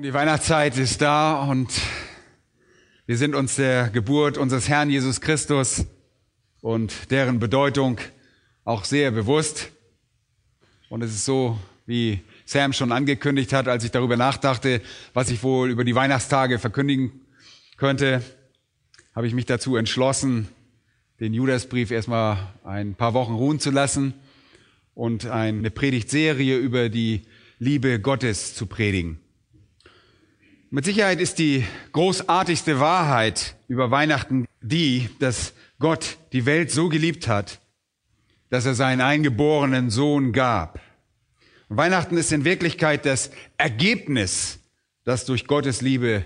Und die Weihnachtszeit ist da und wir sind uns der Geburt unseres Herrn Jesus Christus und deren Bedeutung auch sehr bewusst. Und es ist so, wie Sam schon angekündigt hat, als ich darüber nachdachte, was ich wohl über die Weihnachtstage verkündigen könnte, habe ich mich dazu entschlossen, den Judasbrief erstmal ein paar Wochen ruhen zu lassen und eine Predigtserie über die Liebe Gottes zu predigen. Mit Sicherheit ist die großartigste Wahrheit über Weihnachten die, dass Gott die Welt so geliebt hat, dass er seinen eingeborenen Sohn gab. Und Weihnachten ist in Wirklichkeit das Ergebnis, das durch Gottes Liebe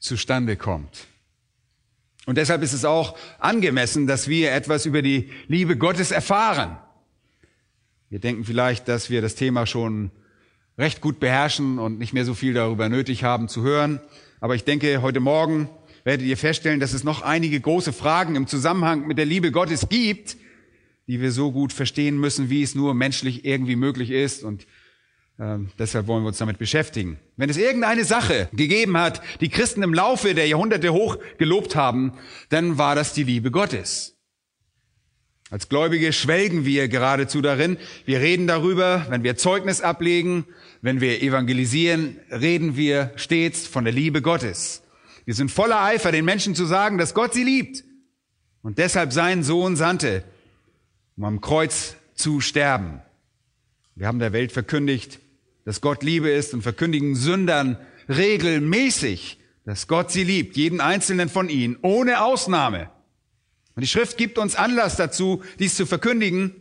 zustande kommt. Und deshalb ist es auch angemessen, dass wir etwas über die Liebe Gottes erfahren. Wir denken vielleicht, dass wir das Thema schon recht gut beherrschen und nicht mehr so viel darüber nötig haben zu hören. Aber ich denke, heute Morgen werdet ihr feststellen, dass es noch einige große Fragen im Zusammenhang mit der Liebe Gottes gibt, die wir so gut verstehen müssen, wie es nur menschlich irgendwie möglich ist. Und äh, deshalb wollen wir uns damit beschäftigen. Wenn es irgendeine Sache gegeben hat, die Christen im Laufe der Jahrhunderte hoch gelobt haben, dann war das die Liebe Gottes. Als Gläubige schwelgen wir geradezu darin. Wir reden darüber, wenn wir Zeugnis ablegen, wenn wir evangelisieren, reden wir stets von der Liebe Gottes. Wir sind voller Eifer, den Menschen zu sagen, dass Gott sie liebt und deshalb seinen Sohn sandte, um am Kreuz zu sterben. Wir haben der Welt verkündigt, dass Gott Liebe ist und verkündigen Sündern regelmäßig, dass Gott sie liebt, jeden einzelnen von ihnen, ohne Ausnahme. Und die Schrift gibt uns Anlass dazu, dies zu verkündigen,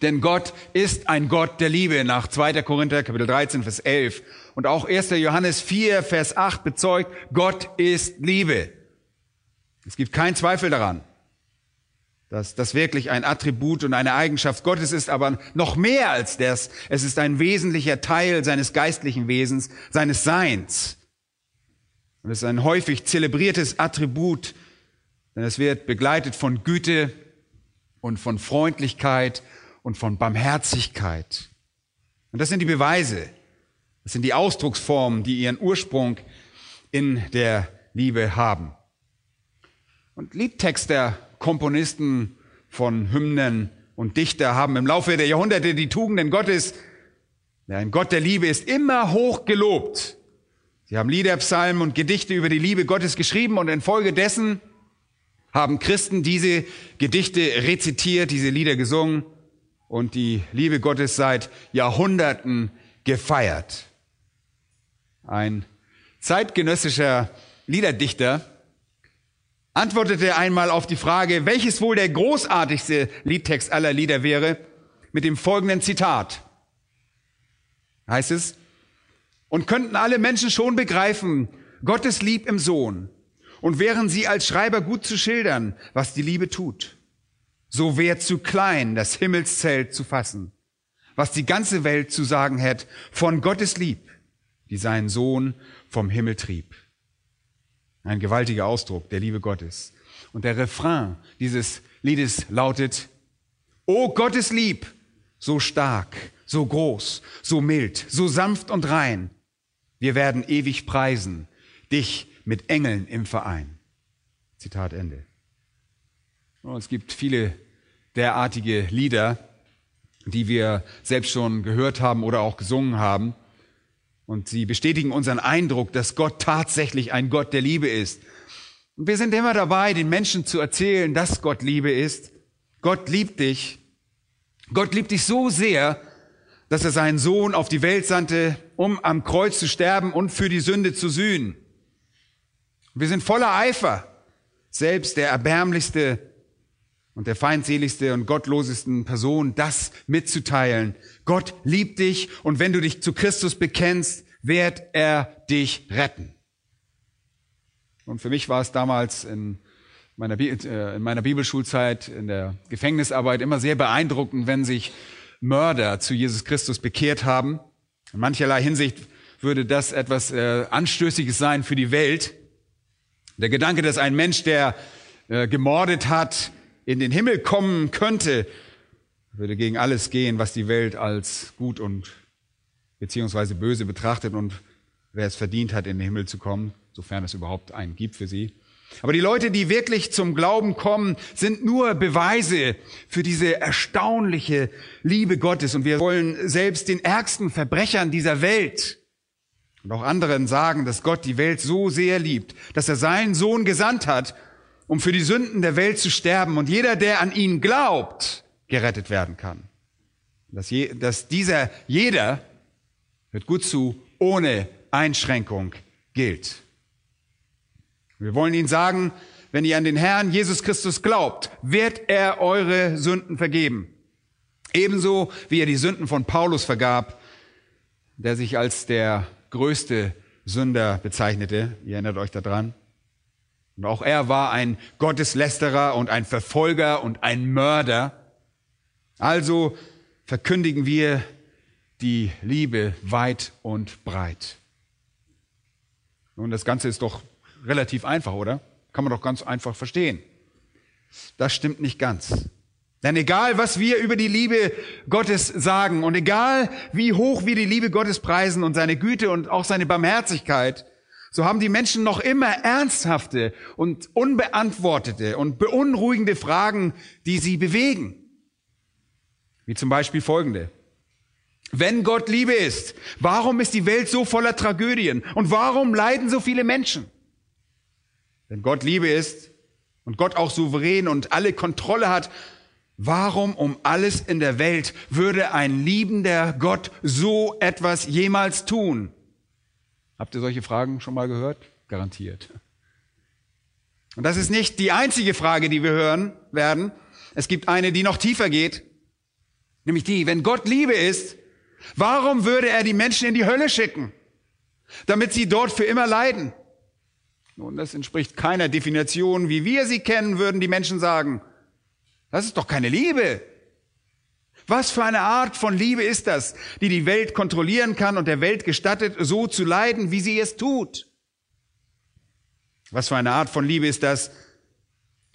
denn Gott ist ein Gott der Liebe nach 2. Korinther Kapitel 13 Vers 11 und auch 1. Johannes 4 Vers 8 bezeugt, Gott ist Liebe. Es gibt keinen Zweifel daran, dass das wirklich ein Attribut und eine Eigenschaft Gottes ist, aber noch mehr als das, es ist ein wesentlicher Teil seines geistlichen Wesens, seines Seins. Und es ist ein häufig zelebriertes Attribut denn es wird begleitet von Güte und von Freundlichkeit und von Barmherzigkeit. Und das sind die Beweise, das sind die Ausdrucksformen, die ihren Ursprung in der Liebe haben. Und Liedtexter, Komponisten von Hymnen und Dichter haben im Laufe der Jahrhunderte die Tugenden Gottes, der ein Gott der Liebe ist, immer hoch gelobt. Sie haben Lieder, Psalmen und Gedichte über die Liebe Gottes geschrieben und infolgedessen haben Christen diese Gedichte rezitiert, diese Lieder gesungen und die Liebe Gottes seit Jahrhunderten gefeiert. Ein zeitgenössischer Liederdichter antwortete einmal auf die Frage, welches wohl der großartigste Liedtext aller Lieder wäre, mit dem folgenden Zitat. Heißt es, und könnten alle Menschen schon begreifen, Gottes Lieb im Sohn, und wären sie als Schreiber gut zu schildern, was die Liebe tut, so wär zu klein, das Himmelszelt zu fassen, was die ganze Welt zu sagen hätte von Gottes Lieb, die seinen Sohn vom Himmel trieb. Ein gewaltiger Ausdruck der Liebe Gottes. Und der Refrain dieses Liedes lautet, O Gottes Lieb, so stark, so groß, so mild, so sanft und rein, wir werden ewig preisen, dich mit Engeln im Verein. Zitat Ende. Und es gibt viele derartige Lieder, die wir selbst schon gehört haben oder auch gesungen haben. Und sie bestätigen unseren Eindruck, dass Gott tatsächlich ein Gott der Liebe ist. Und wir sind immer dabei, den Menschen zu erzählen, dass Gott Liebe ist. Gott liebt dich. Gott liebt dich so sehr, dass er seinen Sohn auf die Welt sandte, um am Kreuz zu sterben und für die Sünde zu sühnen. Wir sind voller Eifer, selbst der erbärmlichste und der feindseligste und gottlosesten Person das mitzuteilen. Gott liebt dich und wenn du dich zu Christus bekennst, wird er dich retten. Und für mich war es damals in meiner, äh, in meiner Bibelschulzeit, in der Gefängnisarbeit immer sehr beeindruckend, wenn sich Mörder zu Jesus Christus bekehrt haben. In mancherlei Hinsicht würde das etwas äh, Anstößiges sein für die Welt. Der Gedanke, dass ein Mensch, der äh, gemordet hat, in den Himmel kommen könnte, würde gegen alles gehen, was die Welt als gut und beziehungsweise böse betrachtet und wer es verdient hat, in den Himmel zu kommen, sofern es überhaupt einen gibt für sie. Aber die Leute, die wirklich zum Glauben kommen, sind nur Beweise für diese erstaunliche Liebe Gottes. Und wir wollen selbst den ärgsten Verbrechern dieser Welt und auch anderen sagen, dass Gott die Welt so sehr liebt, dass er seinen Sohn gesandt hat, um für die Sünden der Welt zu sterben und jeder, der an ihn glaubt, gerettet werden kann. Dass, je, dass dieser jeder, hört gut zu, ohne Einschränkung gilt. Wir wollen Ihnen sagen, wenn ihr an den Herrn Jesus Christus glaubt, wird er eure Sünden vergeben. Ebenso wie er die Sünden von Paulus vergab, der sich als der größte Sünder bezeichnete. Ihr erinnert euch daran. Und auch er war ein Gotteslästerer und ein Verfolger und ein Mörder. Also verkündigen wir die Liebe weit und breit. Nun, das Ganze ist doch relativ einfach, oder? Kann man doch ganz einfach verstehen. Das stimmt nicht ganz. Denn egal, was wir über die Liebe Gottes sagen und egal, wie hoch wir die Liebe Gottes preisen und seine Güte und auch seine Barmherzigkeit, so haben die Menschen noch immer ernsthafte und unbeantwortete und beunruhigende Fragen, die sie bewegen. Wie zum Beispiel folgende. Wenn Gott Liebe ist, warum ist die Welt so voller Tragödien und warum leiden so viele Menschen? Wenn Gott Liebe ist und Gott auch souverän und alle Kontrolle hat, Warum um alles in der Welt würde ein liebender Gott so etwas jemals tun? Habt ihr solche Fragen schon mal gehört? Garantiert. Und das ist nicht die einzige Frage, die wir hören werden. Es gibt eine, die noch tiefer geht. Nämlich die, wenn Gott Liebe ist, warum würde er die Menschen in die Hölle schicken? Damit sie dort für immer leiden. Nun, das entspricht keiner Definition, wie wir sie kennen, würden die Menschen sagen. Das ist doch keine Liebe. Was für eine Art von Liebe ist das, die die Welt kontrollieren kann und der Welt gestattet, so zu leiden, wie sie es tut? Was für eine Art von Liebe ist das,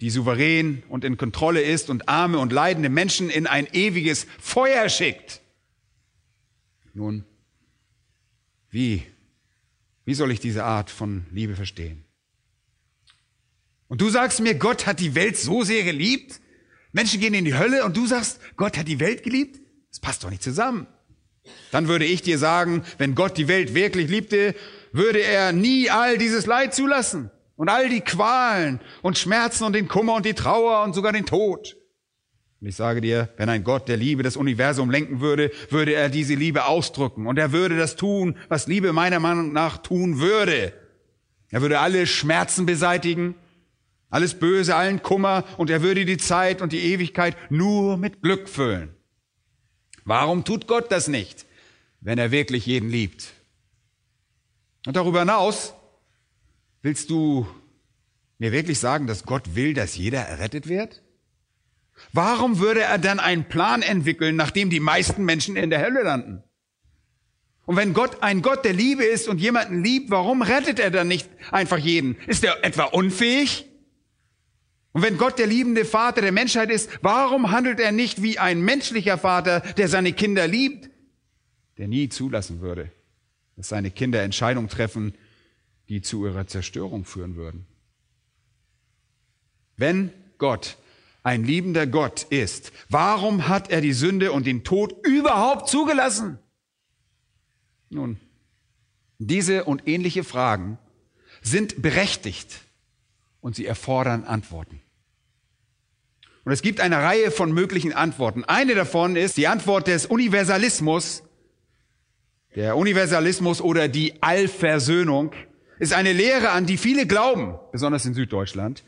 die souverän und in Kontrolle ist und arme und leidende Menschen in ein ewiges Feuer schickt? Nun, wie, wie soll ich diese Art von Liebe verstehen? Und du sagst mir, Gott hat die Welt so sehr geliebt, Menschen gehen in die Hölle und du sagst, Gott hat die Welt geliebt? Das passt doch nicht zusammen. Dann würde ich dir sagen, wenn Gott die Welt wirklich liebte, würde er nie all dieses Leid zulassen und all die Qualen und Schmerzen und den Kummer und die Trauer und sogar den Tod. Und ich sage dir, wenn ein Gott der Liebe das Universum lenken würde, würde er diese Liebe ausdrücken und er würde das tun, was Liebe meiner Meinung nach tun würde. Er würde alle Schmerzen beseitigen, alles Böse, allen Kummer und er würde die Zeit und die Ewigkeit nur mit Glück füllen. Warum tut Gott das nicht, wenn er wirklich jeden liebt? Und darüber hinaus, willst du mir wirklich sagen, dass Gott will, dass jeder errettet wird? Warum würde er dann einen Plan entwickeln, nachdem die meisten Menschen in der Hölle landen? Und wenn Gott ein Gott der Liebe ist und jemanden liebt, warum rettet er dann nicht einfach jeden? Ist er etwa unfähig? Und wenn Gott der liebende Vater der Menschheit ist, warum handelt er nicht wie ein menschlicher Vater, der seine Kinder liebt, der nie zulassen würde, dass seine Kinder Entscheidungen treffen, die zu ihrer Zerstörung führen würden? Wenn Gott ein liebender Gott ist, warum hat er die Sünde und den Tod überhaupt zugelassen? Nun, diese und ähnliche Fragen sind berechtigt und sie erfordern Antworten. Und es gibt eine Reihe von möglichen Antworten. Eine davon ist die Antwort des Universalismus. Der Universalismus oder die Allversöhnung ist eine Lehre, an die viele glauben, besonders in Süddeutschland.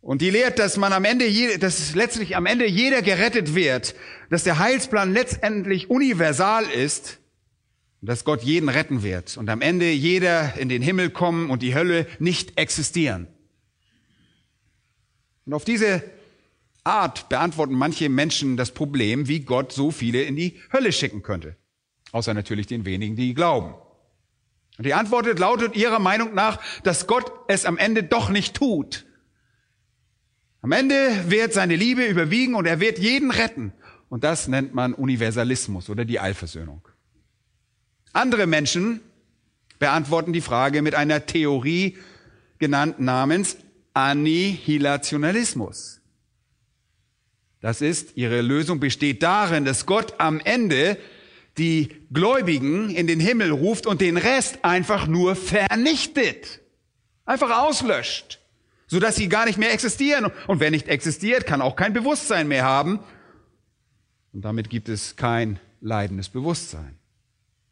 Und die lehrt, dass man am Ende, dass letztlich am Ende jeder gerettet wird, dass der Heilsplan letztendlich universal ist, Und dass Gott jeden retten wird und am Ende jeder in den Himmel kommen und die Hölle nicht existieren. Und auf diese Art beantworten manche Menschen das Problem, wie Gott so viele in die Hölle schicken könnte. Außer natürlich den wenigen, die glauben. Und die Antwort lautet ihrer Meinung nach, dass Gott es am Ende doch nicht tut. Am Ende wird seine Liebe überwiegen und er wird jeden retten. Und das nennt man Universalismus oder die Allversöhnung. Andere Menschen beantworten die Frage mit einer Theorie genannt namens Annihilationalismus. Das ist, ihre Lösung besteht darin, dass Gott am Ende die Gläubigen in den Himmel ruft und den Rest einfach nur vernichtet. Einfach auslöscht, sodass sie gar nicht mehr existieren. Und wer nicht existiert, kann auch kein Bewusstsein mehr haben. Und damit gibt es kein leidendes Bewusstsein.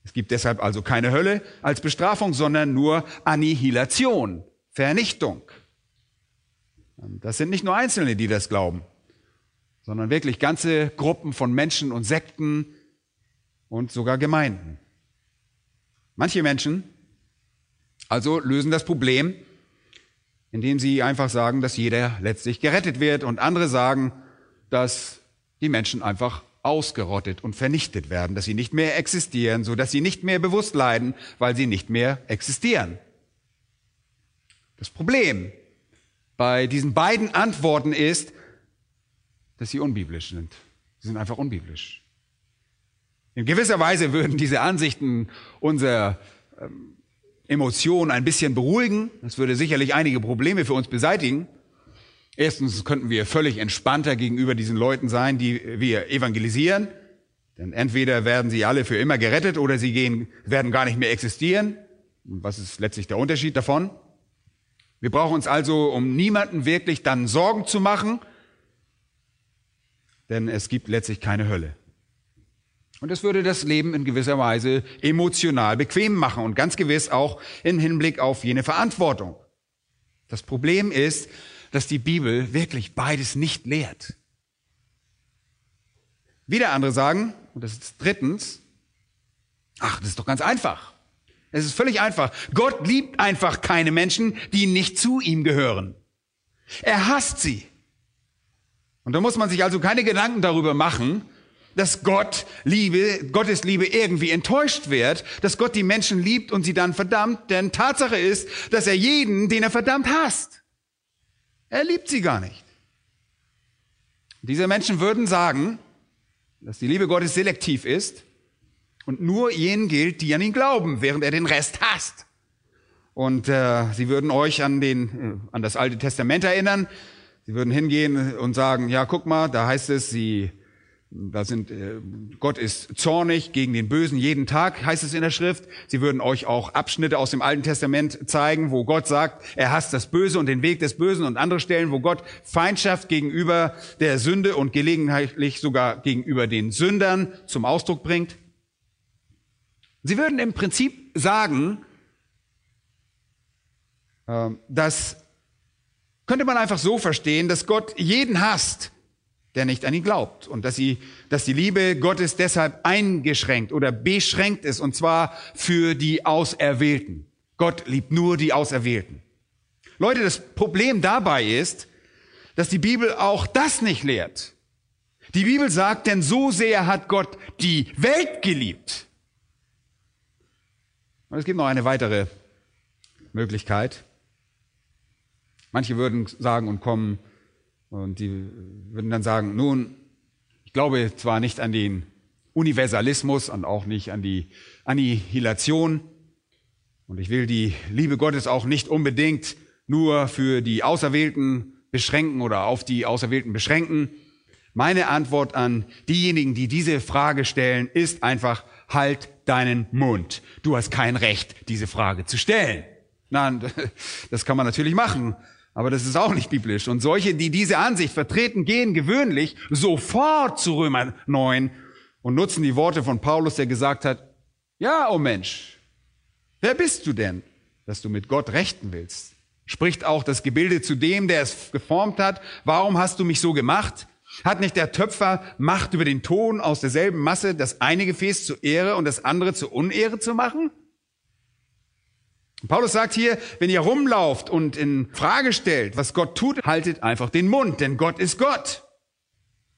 Es gibt deshalb also keine Hölle als Bestrafung, sondern nur Annihilation, Vernichtung. Das sind nicht nur Einzelne, die das glauben, sondern wirklich ganze Gruppen von Menschen und Sekten und sogar Gemeinden. Manche Menschen also lösen das Problem, indem sie einfach sagen, dass jeder letztlich gerettet wird und andere sagen, dass die Menschen einfach ausgerottet und vernichtet werden, dass sie nicht mehr existieren, so dass sie nicht mehr bewusst leiden, weil sie nicht mehr existieren. Das Problem bei diesen beiden Antworten ist, dass sie unbiblisch sind. Sie sind einfach unbiblisch. In gewisser Weise würden diese Ansichten unsere ähm, Emotionen ein bisschen beruhigen. Das würde sicherlich einige Probleme für uns beseitigen. Erstens könnten wir völlig entspannter gegenüber diesen Leuten sein, die wir evangelisieren. Denn entweder werden sie alle für immer gerettet oder sie gehen, werden gar nicht mehr existieren. Und was ist letztlich der Unterschied davon? Wir brauchen uns also um niemanden wirklich dann Sorgen zu machen, denn es gibt letztlich keine Hölle. Und es würde das Leben in gewisser Weise emotional bequem machen und ganz gewiss auch im Hinblick auf jene Verantwortung. Das Problem ist, dass die Bibel wirklich beides nicht lehrt. Wieder andere sagen, und das ist drittens, ach, das ist doch ganz einfach. Es ist völlig einfach. Gott liebt einfach keine Menschen, die nicht zu ihm gehören. Er hasst sie. Und da muss man sich also keine Gedanken darüber machen, dass Gott Liebe, Gottes Liebe irgendwie enttäuscht wird, dass Gott die Menschen liebt und sie dann verdammt, denn Tatsache ist, dass er jeden, den er verdammt hasst. Er liebt sie gar nicht. Diese Menschen würden sagen, dass die Liebe Gottes selektiv ist und nur jenen gilt, die an ihn glauben, während er den Rest hasst. Und äh, sie würden euch an, den, äh, an das Alte Testament erinnern. Sie würden hingehen und sagen, ja, guck mal, da heißt es, sie, da sind, äh, Gott ist zornig gegen den Bösen jeden Tag, heißt es in der Schrift. Sie würden euch auch Abschnitte aus dem Alten Testament zeigen, wo Gott sagt, er hasst das Böse und den Weg des Bösen und andere Stellen, wo Gott Feindschaft gegenüber der Sünde und gelegentlich sogar gegenüber den Sündern zum Ausdruck bringt. Sie würden im Prinzip sagen, ähm, dass könnte man einfach so verstehen, dass Gott jeden hasst, der nicht an ihn glaubt und dass, sie, dass die Liebe Gottes deshalb eingeschränkt oder beschränkt ist und zwar für die Auserwählten. Gott liebt nur die Auserwählten. Leute, das Problem dabei ist, dass die Bibel auch das nicht lehrt. Die Bibel sagt, denn so sehr hat Gott die Welt geliebt, und es gibt noch eine weitere Möglichkeit. Manche würden sagen und kommen und die würden dann sagen, nun, ich glaube zwar nicht an den Universalismus und auch nicht an die Annihilation und ich will die Liebe Gottes auch nicht unbedingt nur für die Auserwählten beschränken oder auf die Auserwählten beschränken. Meine Antwort an diejenigen, die diese Frage stellen, ist einfach, halt deinen Mund. Du hast kein Recht, diese Frage zu stellen. Nein, das kann man natürlich machen, aber das ist auch nicht biblisch. Und solche, die diese Ansicht vertreten, gehen gewöhnlich sofort zu Römer 9 und nutzen die Worte von Paulus, der gesagt hat, ja, oh Mensch, wer bist du denn, dass du mit Gott rechten willst? Spricht auch das Gebilde zu dem, der es geformt hat, warum hast du mich so gemacht? Hat nicht der Töpfer Macht über den Ton aus derselben Masse, das eine Gefäß zur Ehre und das andere zur Unehre zu machen? Paulus sagt hier, wenn ihr rumlauft und in Frage stellt, was Gott tut, haltet einfach den Mund, denn Gott ist Gott.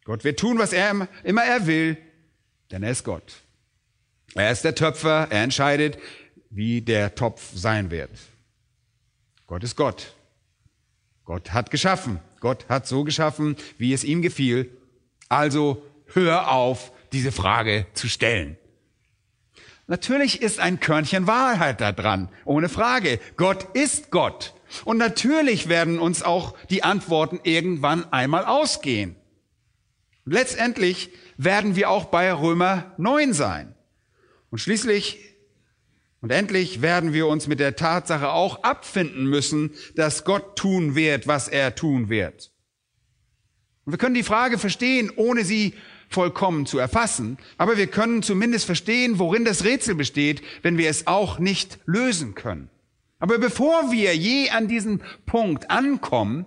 Gott wird tun, was er immer er will, denn er ist Gott. Er ist der Töpfer, er entscheidet, wie der Topf sein wird. Gott ist Gott. Gott hat geschaffen. Gott hat so geschaffen, wie es ihm gefiel. Also hör auf, diese Frage zu stellen. Natürlich ist ein Körnchen Wahrheit da dran, ohne Frage. Gott ist Gott. Und natürlich werden uns auch die Antworten irgendwann einmal ausgehen. Letztendlich werden wir auch bei Römer 9 sein. Und schließlich und endlich werden wir uns mit der Tatsache auch abfinden müssen, dass Gott tun wird, was er tun wird. Und wir können die Frage verstehen, ohne sie vollkommen zu erfassen, aber wir können zumindest verstehen, worin das Rätsel besteht, wenn wir es auch nicht lösen können. Aber bevor wir je an diesen Punkt ankommen,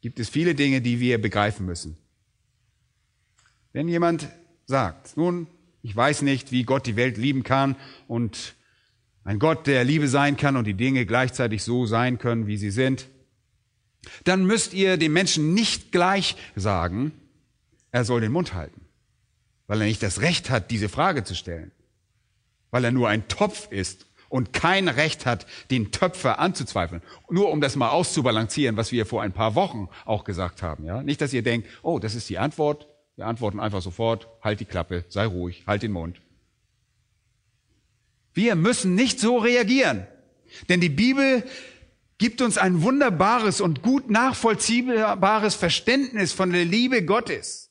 gibt es viele Dinge, die wir begreifen müssen. Wenn jemand sagt, nun, ich weiß nicht, wie Gott die Welt lieben kann und ein Gott, der Liebe sein kann und die Dinge gleichzeitig so sein können, wie sie sind. Dann müsst ihr dem Menschen nicht gleich sagen, er soll den Mund halten, weil er nicht das Recht hat, diese Frage zu stellen, weil er nur ein Topf ist und kein Recht hat, den Töpfer anzuzweifeln. Nur um das mal auszubalancieren, was wir vor ein paar Wochen auch gesagt haben. Ja? Nicht, dass ihr denkt, oh, das ist die Antwort, wir antworten einfach sofort, halt die Klappe, sei ruhig, halt den Mund. Wir müssen nicht so reagieren, denn die Bibel gibt uns ein wunderbares und gut nachvollziehbares Verständnis von der Liebe Gottes.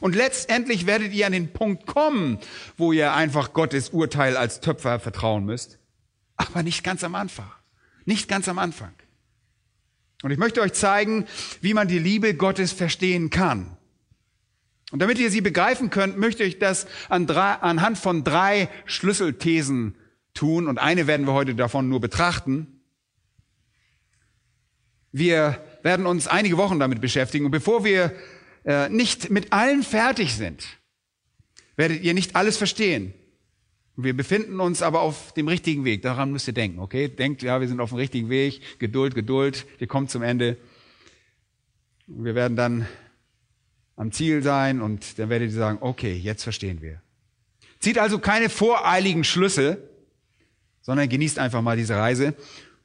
Und letztendlich werdet ihr an den Punkt kommen, wo ihr einfach Gottes Urteil als Töpfer vertrauen müsst. Aber nicht ganz am Anfang. Nicht ganz am Anfang. Und ich möchte euch zeigen, wie man die Liebe Gottes verstehen kann. Und damit ihr sie begreifen könnt, möchte ich das an drei, anhand von drei Schlüsselthesen tun. Und eine werden wir heute davon nur betrachten. Wir werden uns einige Wochen damit beschäftigen. Und bevor wir äh, nicht mit allen fertig sind, werdet ihr nicht alles verstehen. Wir befinden uns aber auf dem richtigen Weg. Daran müsst ihr denken, okay? Denkt, ja, wir sind auf dem richtigen Weg. Geduld, Geduld. Wir kommen zum Ende. Wir werden dann am Ziel sein und dann werdet ihr sagen, okay, jetzt verstehen wir. Zieht also keine voreiligen Schlüsse, sondern genießt einfach mal diese Reise.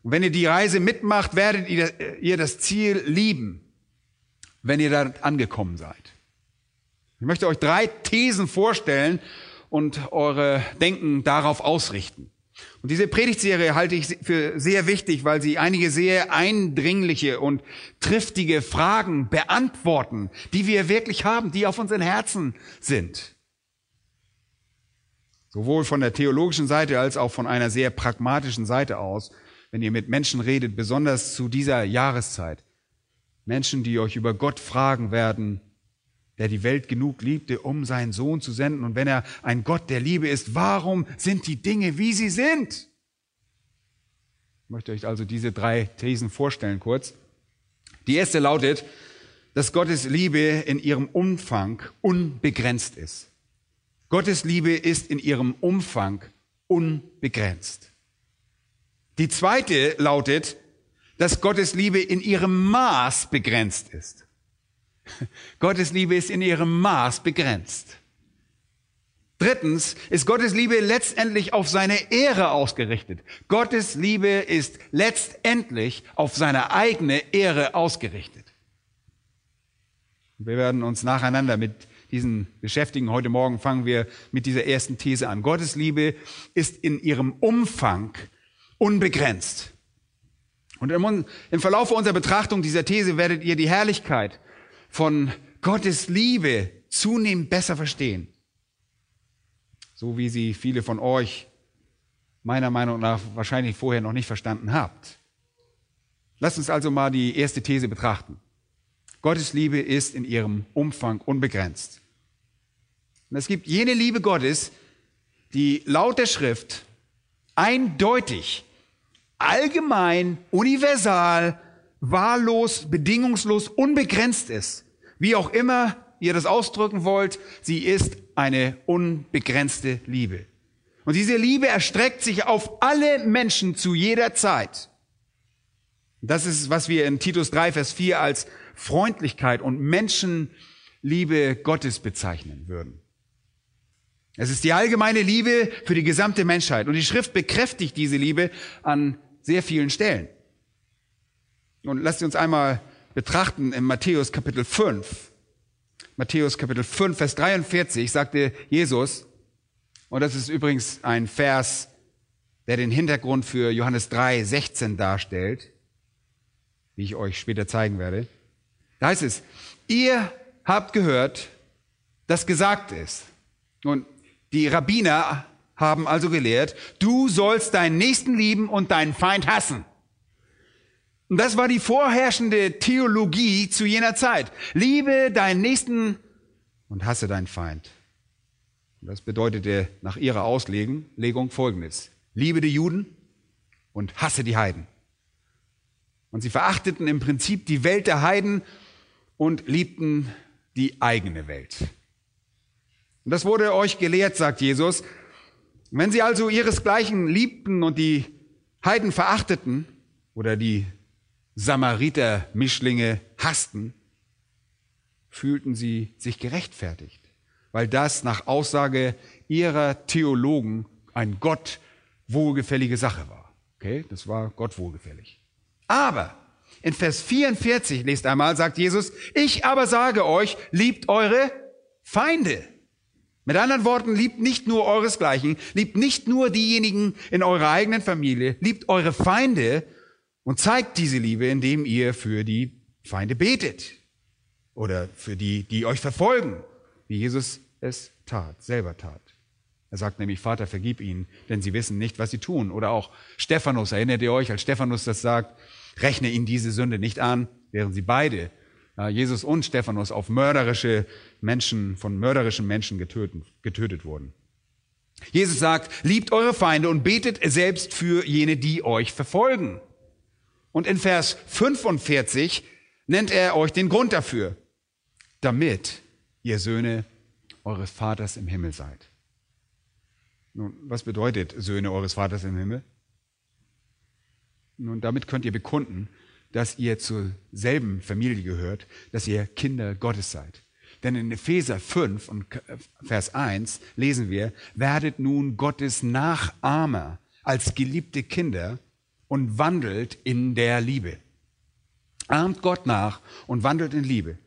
Und wenn ihr die Reise mitmacht, werdet ihr das Ziel lieben, wenn ihr da angekommen seid. Ich möchte euch drei Thesen vorstellen und eure Denken darauf ausrichten. Und diese Predigtserie halte ich für sehr wichtig, weil sie einige sehr eindringliche und triftige Fragen beantworten, die wir wirklich haben, die auf unseren Herzen sind. Sowohl von der theologischen Seite als auch von einer sehr pragmatischen Seite aus, wenn ihr mit Menschen redet, besonders zu dieser Jahreszeit. Menschen, die euch über Gott fragen werden, der die Welt genug liebte, um seinen Sohn zu senden. Und wenn er ein Gott der Liebe ist, warum sind die Dinge, wie sie sind? Ich möchte euch also diese drei Thesen vorstellen kurz. Die erste lautet, dass Gottes Liebe in ihrem Umfang unbegrenzt ist. Gottes Liebe ist in ihrem Umfang unbegrenzt. Die zweite lautet, dass Gottes Liebe in ihrem Maß begrenzt ist. Gottes Liebe ist in ihrem Maß begrenzt. Drittens ist Gottes Liebe letztendlich auf seine Ehre ausgerichtet. Gottes Liebe ist letztendlich auf seine eigene Ehre ausgerichtet. Wir werden uns nacheinander mit diesen beschäftigen. Heute Morgen fangen wir mit dieser ersten These an. Gottes Liebe ist in ihrem Umfang unbegrenzt. Und im Verlauf unserer Betrachtung dieser These werdet ihr die Herrlichkeit von Gottes Liebe zunehmend besser verstehen. So wie sie viele von euch meiner Meinung nach wahrscheinlich vorher noch nicht verstanden habt. Lasst uns also mal die erste These betrachten. Gottes Liebe ist in ihrem Umfang unbegrenzt. Und es gibt jene Liebe Gottes, die laut der Schrift eindeutig, allgemein, universal wahllos, bedingungslos, unbegrenzt ist. Wie auch immer ihr das ausdrücken wollt, sie ist eine unbegrenzte Liebe. Und diese Liebe erstreckt sich auf alle Menschen zu jeder Zeit. Das ist, was wir in Titus 3, Vers 4 als Freundlichkeit und Menschenliebe Gottes bezeichnen würden. Es ist die allgemeine Liebe für die gesamte Menschheit. Und die Schrift bekräftigt diese Liebe an sehr vielen Stellen. Und lasst uns einmal betrachten in Matthäus Kapitel 5. Matthäus Kapitel 5, Vers 43 sagte Jesus, und das ist übrigens ein Vers, der den Hintergrund für Johannes 3, 16 darstellt, wie ich euch später zeigen werde. Da heißt es, ihr habt gehört, dass gesagt ist. Und die Rabbiner haben also gelehrt, du sollst deinen Nächsten lieben und deinen Feind hassen. Und das war die vorherrschende Theologie zu jener Zeit. Liebe deinen Nächsten und hasse deinen Feind. Und das bedeutete nach ihrer Auslegung Folgendes. Liebe die Juden und hasse die Heiden. Und sie verachteten im Prinzip die Welt der Heiden und liebten die eigene Welt. Und das wurde euch gelehrt, sagt Jesus. Wenn sie also ihresgleichen liebten und die Heiden verachteten oder die Samariter-Mischlinge hassten, fühlten sie sich gerechtfertigt, weil das nach Aussage ihrer Theologen ein Gott wohlgefällige Sache war. Okay, das war Gott wohlgefällig. Aber in Vers 44, lest einmal, sagt Jesus, ich aber sage euch, liebt eure Feinde. Mit anderen Worten, liebt nicht nur euresgleichen, liebt nicht nur diejenigen in eurer eigenen Familie, liebt eure Feinde und zeigt diese Liebe, indem ihr für die Feinde betet oder für die, die euch verfolgen, wie Jesus es tat, selber tat. Er sagt nämlich, Vater, vergib ihnen, denn sie wissen nicht, was sie tun. Oder auch Stephanus, erinnert ihr euch, als Stephanus das sagt, rechne ihnen diese Sünde nicht an, während sie beide, Jesus und Stephanus, auf mörderische Menschen, von mörderischen Menschen getötet, getötet wurden. Jesus sagt, liebt eure Feinde und betet selbst für jene, die euch verfolgen. Und in Vers 45 nennt er euch den Grund dafür, damit ihr Söhne eures Vaters im Himmel seid. Nun, was bedeutet Söhne eures Vaters im Himmel? Nun, damit könnt ihr bekunden, dass ihr zur selben Familie gehört, dass ihr Kinder Gottes seid. Denn in Epheser 5 und Vers 1 lesen wir, werdet nun Gottes Nachahmer als geliebte Kinder und wandelt in der Liebe. Ahmt Gott nach und wandelt in Liebe.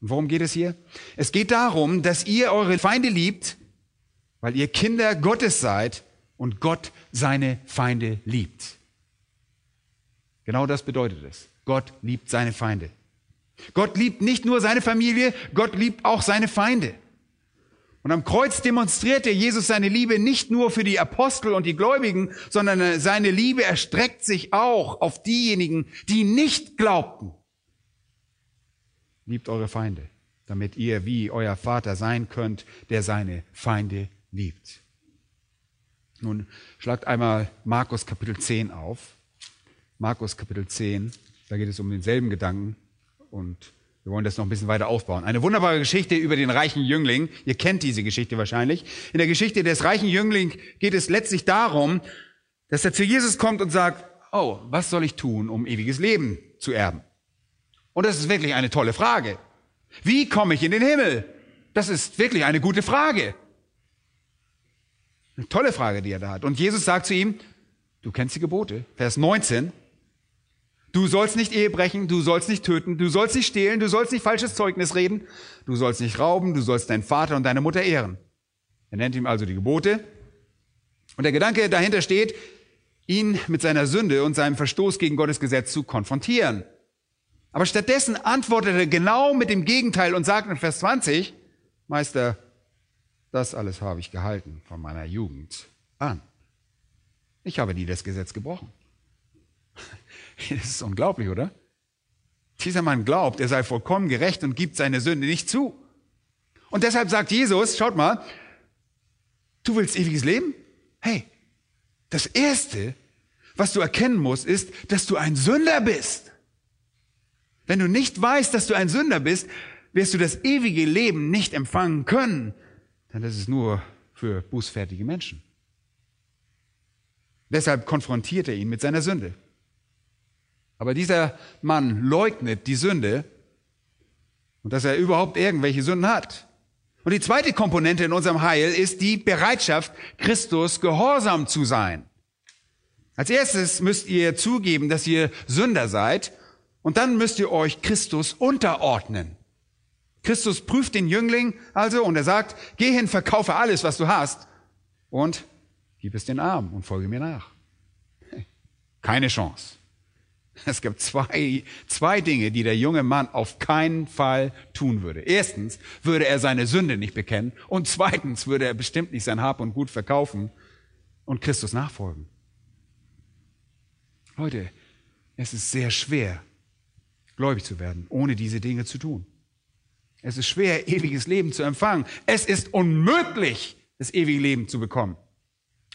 Und worum geht es hier? Es geht darum, dass ihr eure Feinde liebt, weil ihr Kinder Gottes seid und Gott seine Feinde liebt. Genau das bedeutet es. Gott liebt seine Feinde. Gott liebt nicht nur seine Familie, Gott liebt auch seine Feinde. Und am Kreuz demonstrierte Jesus seine Liebe nicht nur für die Apostel und die Gläubigen, sondern seine Liebe erstreckt sich auch auf diejenigen, die nicht glaubten. Liebt eure Feinde, damit ihr wie euer Vater sein könnt, der seine Feinde liebt. Nun schlagt einmal Markus Kapitel 10 auf. Markus Kapitel 10, da geht es um denselben Gedanken und wir wollen das noch ein bisschen weiter aufbauen. Eine wunderbare Geschichte über den reichen Jüngling. Ihr kennt diese Geschichte wahrscheinlich. In der Geschichte des reichen Jüngling geht es letztlich darum, dass er zu Jesus kommt und sagt, oh, was soll ich tun, um ewiges Leben zu erben? Und das ist wirklich eine tolle Frage. Wie komme ich in den Himmel? Das ist wirklich eine gute Frage. Eine tolle Frage, die er da hat. Und Jesus sagt zu ihm, du kennst die Gebote. Vers 19, Du sollst nicht Ehe brechen, du sollst nicht töten, du sollst nicht stehlen, du sollst nicht falsches Zeugnis reden, du sollst nicht rauben, du sollst deinen Vater und deine Mutter ehren. Er nennt ihm also die Gebote. Und der Gedanke dahinter steht, ihn mit seiner Sünde und seinem Verstoß gegen Gottes Gesetz zu konfrontieren. Aber stattdessen antwortet er genau mit dem Gegenteil und sagt in Vers 20, Meister, das alles habe ich gehalten von meiner Jugend an. Ich habe nie das Gesetz gebrochen. Das ist unglaublich, oder? Dieser Mann glaubt, er sei vollkommen gerecht und gibt seine Sünde nicht zu. Und deshalb sagt Jesus, schaut mal, du willst ewiges Leben? Hey, das Erste, was du erkennen musst, ist, dass du ein Sünder bist. Wenn du nicht weißt, dass du ein Sünder bist, wirst du das ewige Leben nicht empfangen können, denn das ist nur für bußfertige Menschen. Deshalb konfrontiert er ihn mit seiner Sünde. Aber dieser Mann leugnet die Sünde und dass er überhaupt irgendwelche Sünden hat. Und die zweite Komponente in unserem Heil ist die Bereitschaft, Christus gehorsam zu sein. Als erstes müsst ihr zugeben, dass ihr Sünder seid und dann müsst ihr euch Christus unterordnen. Christus prüft den Jüngling also und er sagt, geh hin, verkaufe alles, was du hast und gib es den Armen und folge mir nach. Keine Chance. Es gibt zwei, zwei Dinge, die der junge Mann auf keinen Fall tun würde. Erstens würde er seine Sünde nicht bekennen und zweitens würde er bestimmt nicht sein Hab und Gut verkaufen und Christus nachfolgen. Leute, es ist sehr schwer, gläubig zu werden, ohne diese Dinge zu tun. Es ist schwer, ewiges Leben zu empfangen. Es ist unmöglich, das ewige Leben zu bekommen.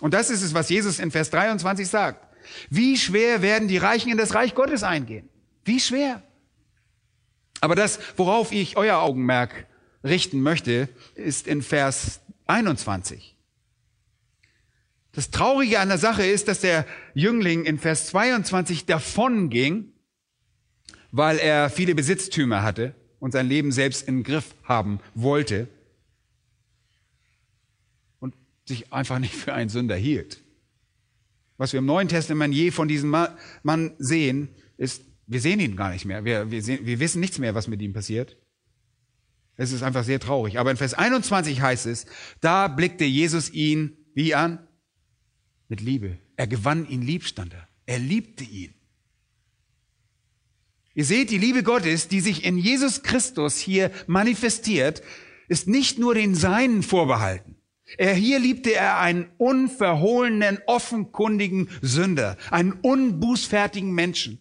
Und das ist es, was Jesus in Vers 23 sagt. Wie schwer werden die Reichen in das Reich Gottes eingehen? Wie schwer? Aber das, worauf ich euer Augenmerk richten möchte, ist in Vers 21. Das Traurige an der Sache ist, dass der Jüngling in Vers 22 davon ging, weil er viele Besitztümer hatte und sein Leben selbst in den Griff haben wollte und sich einfach nicht für einen Sünder hielt. Was wir im Neuen Testament je von diesem Mann sehen, ist, wir sehen ihn gar nicht mehr. Wir, wir, sehen, wir wissen nichts mehr, was mit ihm passiert. Es ist einfach sehr traurig. Aber in Vers 21 heißt es, da blickte Jesus ihn wie an? Mit Liebe. Er gewann ihn lieb, stand er. Er liebte ihn. Ihr seht, die Liebe Gottes, die sich in Jesus Christus hier manifestiert, ist nicht nur den Seinen vorbehalten. Er hier liebte er einen unverhohlenen, offenkundigen Sünder, einen unbußfertigen Menschen,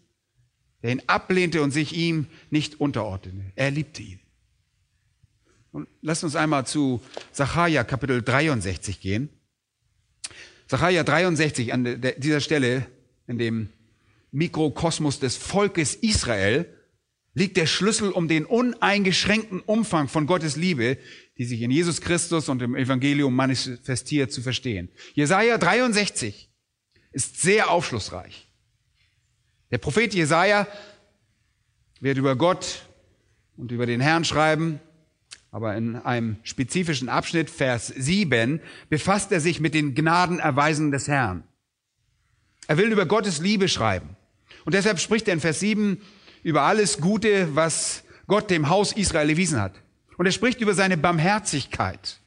der ihn ablehnte und sich ihm nicht unterordnete. Er liebte ihn. Und lasst uns einmal zu Sacharja Kapitel 63 gehen. Sacharja 63 an dieser Stelle, in dem Mikrokosmos des Volkes Israel, liegt der Schlüssel, um den uneingeschränkten Umfang von Gottes Liebe, die sich in Jesus Christus und im Evangelium manifestiert, zu verstehen. Jesaja 63 ist sehr aufschlussreich. Der Prophet Jesaja wird über Gott und über den Herrn schreiben, aber in einem spezifischen Abschnitt, Vers 7, befasst er sich mit den Gnadenerweisen des Herrn. Er will über Gottes Liebe schreiben. Und deshalb spricht er in Vers 7 über alles Gute, was Gott dem Haus Israel erwiesen hat. Und er spricht über seine Barmherzigkeit.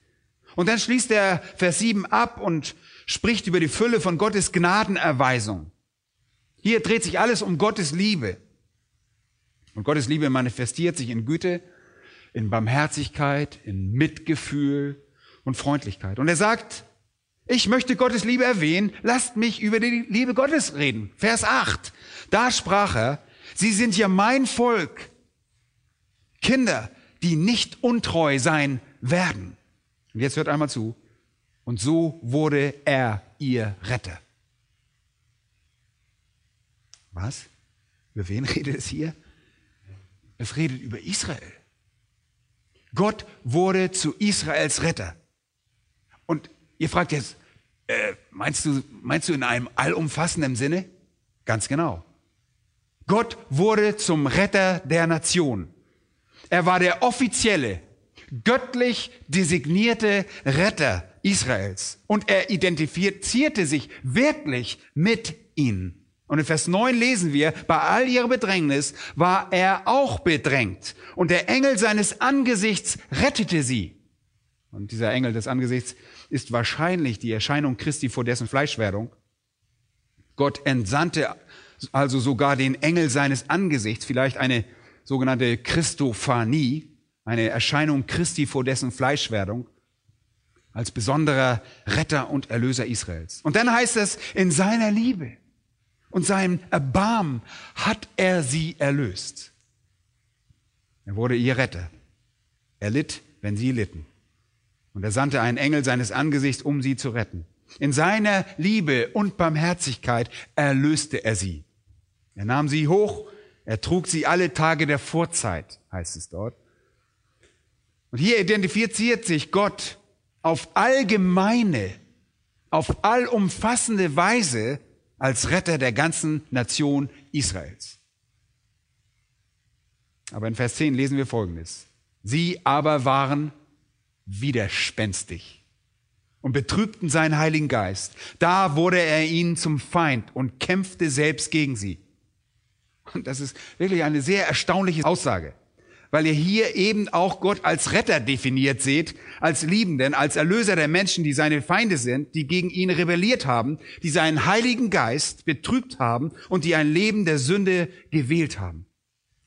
Und dann schließt er Vers 7 ab und spricht über die Fülle von Gottes Gnadenerweisung. Hier dreht sich alles um Gottes Liebe. Und Gottes Liebe manifestiert sich in Güte, in Barmherzigkeit, in Mitgefühl und Freundlichkeit. Und er sagt, ich möchte Gottes Liebe erwähnen, lasst mich über die Liebe Gottes reden. Vers 8. Da sprach er, Sie sind ja mein Volk, Kinder, die nicht untreu sein werden. Und jetzt hört einmal zu. Und so wurde er ihr Retter. Was? Über wen redet es hier? Es redet über Israel. Gott wurde zu Israels Retter. Und ihr fragt jetzt, äh, meinst, du, meinst du in einem allumfassenden Sinne? Ganz genau. Gott wurde zum Retter der Nation. Er war der offizielle, göttlich designierte Retter Israels. Und er identifizierte sich wirklich mit ihnen. Und in Vers 9 lesen wir, bei all ihrer Bedrängnis war er auch bedrängt. Und der Engel seines Angesichts rettete sie. Und dieser Engel des Angesichts ist wahrscheinlich die Erscheinung Christi vor dessen Fleischwerdung. Gott entsandte also sogar den Engel seines Angesichts, vielleicht eine sogenannte Christophanie, eine Erscheinung Christi vor dessen Fleischwerdung, als besonderer Retter und Erlöser Israels. Und dann heißt es, in seiner Liebe und seinem Erbarmen hat er sie erlöst. Er wurde ihr Retter. Er litt, wenn sie litten. Und er sandte einen Engel seines Angesichts, um sie zu retten. In seiner Liebe und Barmherzigkeit erlöste er sie. Er nahm sie hoch er trug sie alle Tage der Vorzeit, heißt es dort. Und hier identifiziert sich Gott auf allgemeine, auf allumfassende Weise als Retter der ganzen Nation Israels. Aber in Vers 10 lesen wir Folgendes. Sie aber waren widerspenstig und betrübten seinen Heiligen Geist. Da wurde er ihnen zum Feind und kämpfte selbst gegen sie. Und das ist wirklich eine sehr erstaunliche Aussage, weil ihr hier eben auch Gott als Retter definiert seht, als Liebenden, als Erlöser der Menschen, die seine Feinde sind, die gegen ihn rebelliert haben, die seinen Heiligen Geist betrübt haben und die ein Leben der Sünde gewählt haben.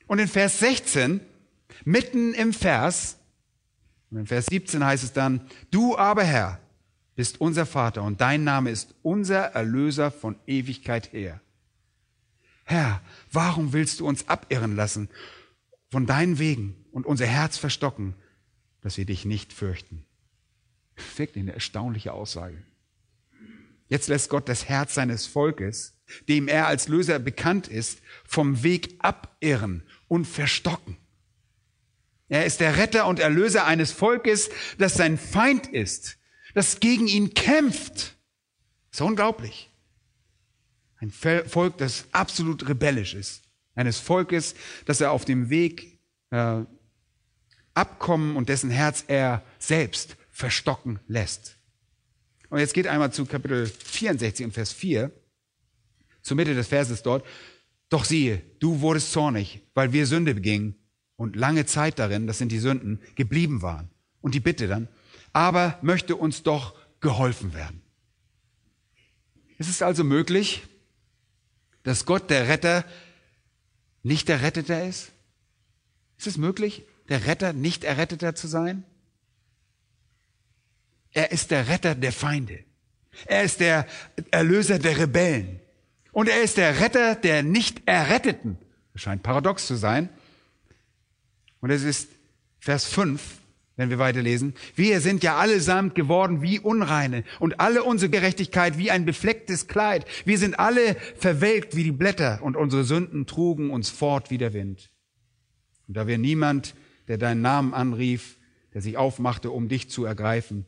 Und in Vers 16, mitten im Vers, und in Vers 17 heißt es dann, du aber Herr bist unser Vater und dein Name ist unser Erlöser von Ewigkeit her. Herr, warum willst du uns abirren lassen von deinen Wegen und unser Herz verstocken, dass wir dich nicht fürchten? Wirklich eine erstaunliche Aussage. Jetzt lässt Gott das Herz seines Volkes, dem er als Löser bekannt ist, vom Weg abirren und verstocken. Er ist der Retter und Erlöser eines Volkes, das sein Feind ist, das gegen ihn kämpft. So unglaublich. Ein Volk, das absolut rebellisch ist. Eines Volkes, das er auf dem Weg äh, abkommen und dessen Herz er selbst verstocken lässt. Und jetzt geht einmal zu Kapitel 64 und Vers 4, zur Mitte des Verses dort. Doch siehe, du wurdest zornig, weil wir Sünde begingen und lange Zeit darin, das sind die Sünden, geblieben waren. Und die Bitte dann, aber möchte uns doch geholfen werden. Es ist also möglich, dass Gott der Retter nicht der Retteter ist? Ist es möglich, der Retter nicht Erretteter zu sein? Er ist der Retter der Feinde. Er ist der Erlöser der Rebellen. Und er ist der Retter der Nicht-Erretteten. Das scheint paradox zu sein. Und es ist Vers 5, wenn wir weiterlesen. Wir sind ja allesamt geworden wie Unreine und alle unsere Gerechtigkeit wie ein beflecktes Kleid. Wir sind alle verwelkt wie die Blätter und unsere Sünden trugen uns fort wie der Wind. Und da wir niemand, der deinen Namen anrief, der sich aufmachte, um dich zu ergreifen,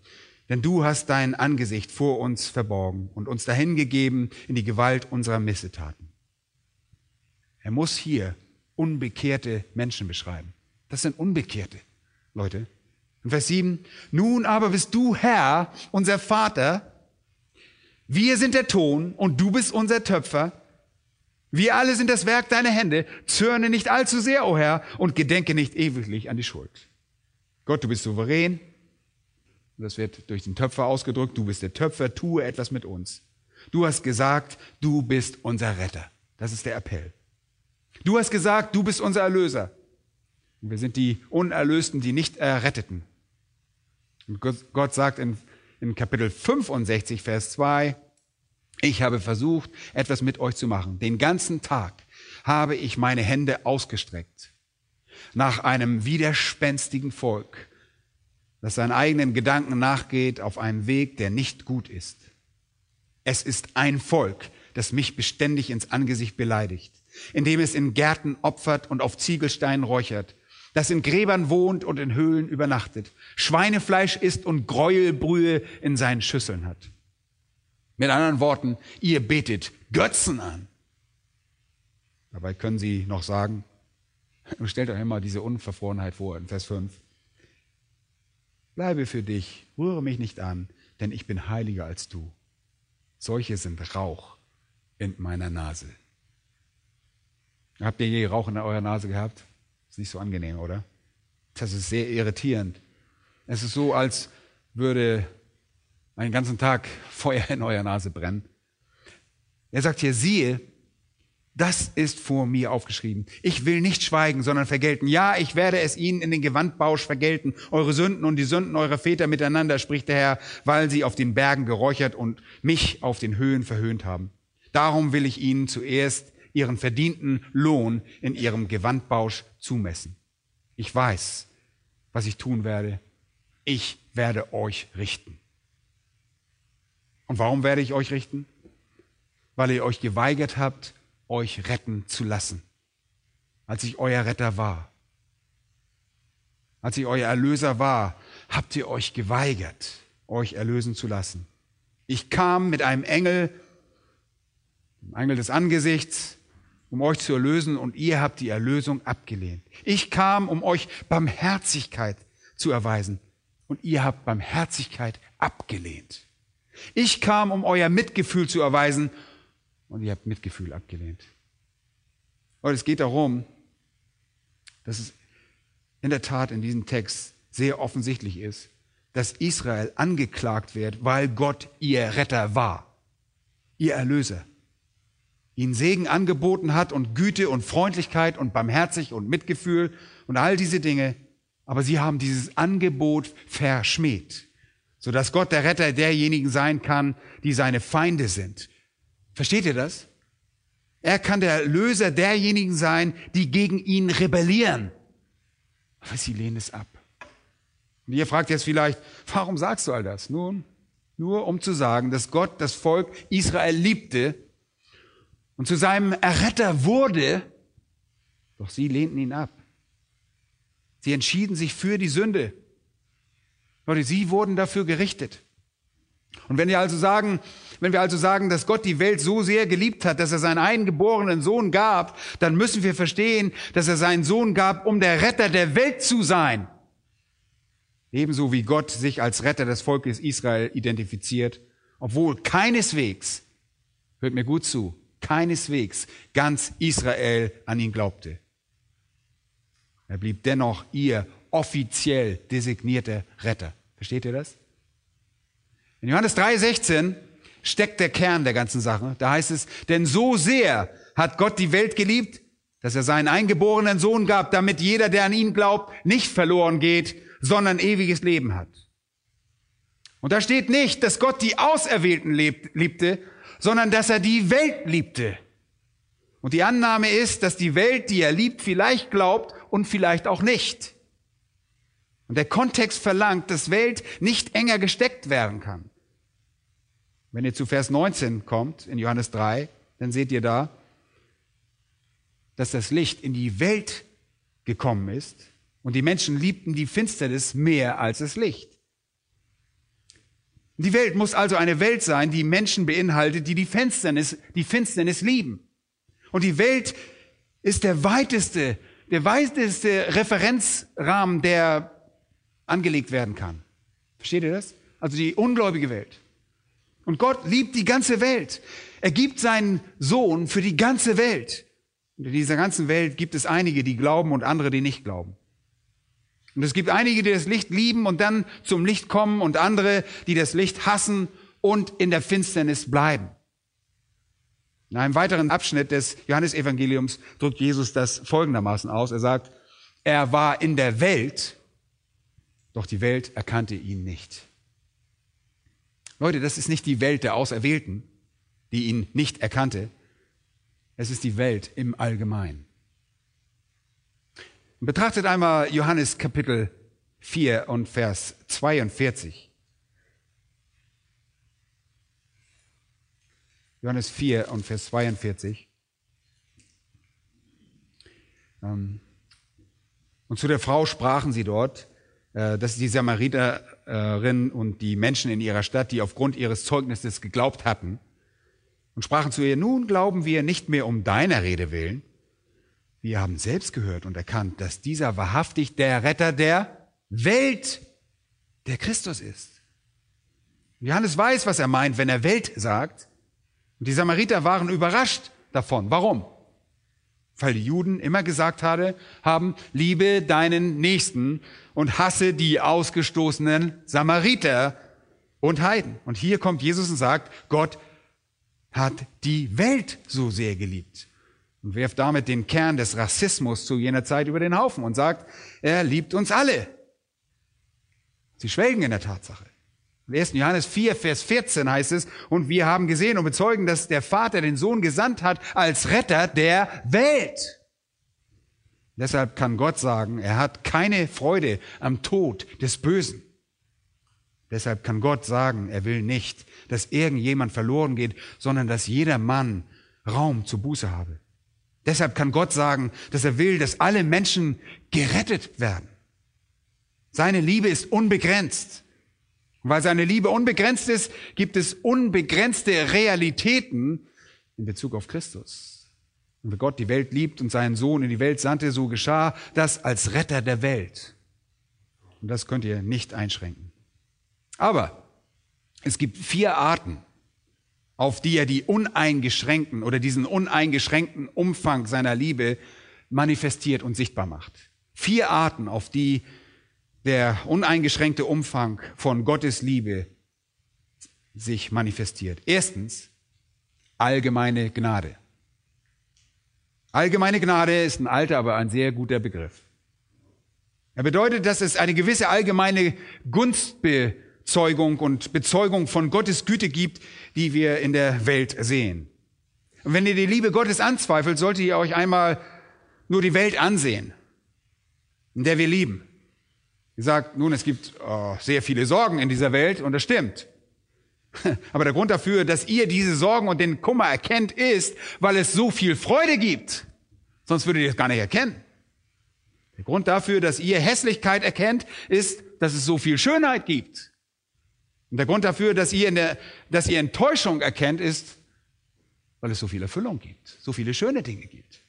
denn du hast dein Angesicht vor uns verborgen und uns dahingegeben in die Gewalt unserer Missetaten. Er muss hier unbekehrte Menschen beschreiben. Das sind Unbekehrte, Leute. In Vers 7, nun aber bist du Herr, unser Vater, wir sind der Ton und du bist unser Töpfer. Wir alle sind das Werk deiner Hände. Zürne nicht allzu sehr, o oh Herr, und gedenke nicht ewiglich an die Schuld. Gott, du bist souverän, das wird durch den Töpfer ausgedrückt. Du bist der Töpfer, tue etwas mit uns. Du hast gesagt, du bist unser Retter. Das ist der Appell. Du hast gesagt, du bist unser Erlöser. Wir sind die Unerlösten, die nicht Erretteten. Und Gott sagt in, in Kapitel 65, Vers 2, ich habe versucht, etwas mit euch zu machen. Den ganzen Tag habe ich meine Hände ausgestreckt nach einem widerspenstigen Volk, das seinen eigenen Gedanken nachgeht auf einem Weg, der nicht gut ist. Es ist ein Volk, das mich beständig ins Angesicht beleidigt, indem es in Gärten opfert und auf Ziegelsteinen räuchert, das in Gräbern wohnt und in Höhlen übernachtet, Schweinefleisch isst und Gräuelbrühe in seinen Schüsseln hat. Mit anderen Worten, ihr betet Götzen an. Dabei können sie noch sagen, stellt euch einmal diese Unverfrorenheit vor in Vers 5. Bleibe für dich, rühre mich nicht an, denn ich bin heiliger als du. Solche sind Rauch in meiner Nase. Habt ihr je Rauch in eurer Nase gehabt? Ist nicht so angenehm, oder? Das ist sehr irritierend. Es ist so, als würde einen ganzen Tag Feuer in eurer Nase brennen. Er sagt hier, siehe, das ist vor mir aufgeschrieben. Ich will nicht schweigen, sondern vergelten. Ja, ich werde es ihnen in den Gewandbausch vergelten. Eure Sünden und die Sünden eurer Väter miteinander, spricht der Herr, weil sie auf den Bergen geräuchert und mich auf den Höhen verhöhnt haben. Darum will ich ihnen zuerst ihren verdienten Lohn in ihrem Gewandbausch zumessen. Ich weiß, was ich tun werde. Ich werde euch richten. Und warum werde ich euch richten? Weil ihr euch geweigert habt, euch retten zu lassen, als ich euer Retter war. als ich euer Erlöser war, habt ihr euch geweigert, euch erlösen zu lassen. Ich kam mit einem Engel, dem Engel des Angesichts, um euch zu erlösen und ihr habt die Erlösung abgelehnt. Ich kam, um euch Barmherzigkeit zu erweisen und ihr habt Barmherzigkeit abgelehnt. Ich kam, um euer Mitgefühl zu erweisen und ihr habt Mitgefühl abgelehnt. Und es geht darum, dass es in der Tat in diesem Text sehr offensichtlich ist, dass Israel angeklagt wird, weil Gott ihr Retter war, ihr Erlöser, ihnen Segen angeboten hat und Güte und Freundlichkeit und Barmherzig und Mitgefühl und all diese Dinge, aber sie haben dieses Angebot verschmäht, sodass Gott der Retter derjenigen sein kann, die seine Feinde sind. Versteht ihr das? Er kann der Erlöser derjenigen sein, die gegen ihn rebellieren. Aber sie lehnen es ab. Und ihr fragt jetzt vielleicht, warum sagst du all das? Nun, nur um zu sagen, dass Gott das Volk Israel liebte und zu seinem Erretter wurde, doch sie lehnten ihn ab. Sie entschieden sich für die Sünde. Leute, sie wurden dafür gerichtet. Und wenn wir also sagen, wenn wir also sagen, dass Gott die Welt so sehr geliebt hat, dass er seinen eingeborenen Sohn gab, dann müssen wir verstehen, dass er seinen Sohn gab, um der Retter der Welt zu sein. Ebenso wie Gott sich als Retter des Volkes Israel identifiziert, obwohl keineswegs, hört mir gut zu, keineswegs ganz Israel an ihn glaubte. Er blieb dennoch ihr offiziell designierter Retter. Versteht ihr das? In Johannes 3,16 steckt der Kern der ganzen Sache. Da heißt es, denn so sehr hat Gott die Welt geliebt, dass er seinen eingeborenen Sohn gab, damit jeder, der an ihn glaubt, nicht verloren geht, sondern ewiges Leben hat. Und da steht nicht, dass Gott die Auserwählten liebte, sondern dass er die Welt liebte. Und die Annahme ist, dass die Welt, die er liebt, vielleicht glaubt und vielleicht auch nicht. Und der Kontext verlangt, dass Welt nicht enger gesteckt werden kann. Wenn ihr zu Vers 19 kommt, in Johannes 3, dann seht ihr da, dass das Licht in die Welt gekommen ist und die Menschen liebten die Finsternis mehr als das Licht. Die Welt muss also eine Welt sein, die Menschen beinhaltet, die die Finsternis, die Finsternis lieben. Und die Welt ist der weiteste, der weiteste Referenzrahmen, der angelegt werden kann. Versteht ihr das? Also die ungläubige Welt. Und Gott liebt die ganze Welt. Er gibt seinen Sohn für die ganze Welt. Und in dieser ganzen Welt gibt es einige, die glauben und andere, die nicht glauben. Und es gibt einige, die das Licht lieben und dann zum Licht kommen und andere, die das Licht hassen und in der Finsternis bleiben. In einem weiteren Abschnitt des Johannesevangeliums drückt Jesus das folgendermaßen aus. Er sagt, er war in der Welt, doch die Welt erkannte ihn nicht. Leute, das ist nicht die Welt der Auserwählten, die ihn nicht erkannte. Es ist die Welt im Allgemeinen. Betrachtet einmal Johannes Kapitel 4 und Vers 42. Johannes 4 und Vers 42. Ähm, und zu der Frau sprachen sie dort, äh, dass die Samariterin und die Menschen in ihrer Stadt, die aufgrund ihres Zeugnisses geglaubt hatten, und sprachen zu ihr, nun glauben wir nicht mehr um deiner Rede willen. Wir haben selbst gehört und erkannt, dass dieser wahrhaftig der Retter der Welt, der Christus ist. Johannes weiß, was er meint, wenn er Welt sagt. Und die Samariter waren überrascht davon. Warum? Weil die Juden immer gesagt hatte, haben, liebe deinen Nächsten und hasse die ausgestoßenen Samariter und Heiden. Und hier kommt Jesus und sagt, Gott hat die Welt so sehr geliebt. Und wirft damit den Kern des Rassismus zu jener Zeit über den Haufen und sagt, er liebt uns alle. Sie schwelgen in der Tatsache. Im 1. Johannes 4, Vers 14 heißt es, und wir haben gesehen und bezeugen, dass der Vater den Sohn gesandt hat als Retter der Welt. Deshalb kann Gott sagen, er hat keine Freude am Tod des Bösen. Deshalb kann Gott sagen, er will nicht, dass irgendjemand verloren geht, sondern dass jeder Mann Raum zur Buße habe. Deshalb kann Gott sagen, dass er will, dass alle Menschen gerettet werden. Seine Liebe ist unbegrenzt. Und weil seine Liebe unbegrenzt ist, gibt es unbegrenzte Realitäten in Bezug auf Christus. Und wie Gott die Welt liebt und seinen Sohn in die Welt sandte, so geschah das als Retter der Welt. Und das könnt ihr nicht einschränken. Aber es gibt vier Arten, auf die er die uneingeschränkten oder diesen uneingeschränkten Umfang seiner Liebe manifestiert und sichtbar macht. Vier Arten, auf die der uneingeschränkte Umfang von Gottes Liebe sich manifestiert. Erstens, allgemeine Gnade. Allgemeine Gnade ist ein alter, aber ein sehr guter Begriff. Er bedeutet, dass es eine gewisse allgemeine Gunstbezeugung und Bezeugung von Gottes Güte gibt, die wir in der Welt sehen. Und wenn ihr die Liebe Gottes anzweifelt, solltet ihr euch einmal nur die Welt ansehen, in der wir lieben. Ihr sagt, nun, es gibt oh, sehr viele Sorgen in dieser Welt und das stimmt. Aber der Grund dafür, dass ihr diese Sorgen und den Kummer erkennt, ist, weil es so viel Freude gibt. Sonst würdet ihr es gar nicht erkennen. Der Grund dafür, dass ihr Hässlichkeit erkennt, ist, dass es so viel Schönheit gibt. Und der Grund dafür, dass ihr, in der, dass ihr Enttäuschung erkennt, ist, weil es so viel Erfüllung gibt, so viele schöne Dinge gibt.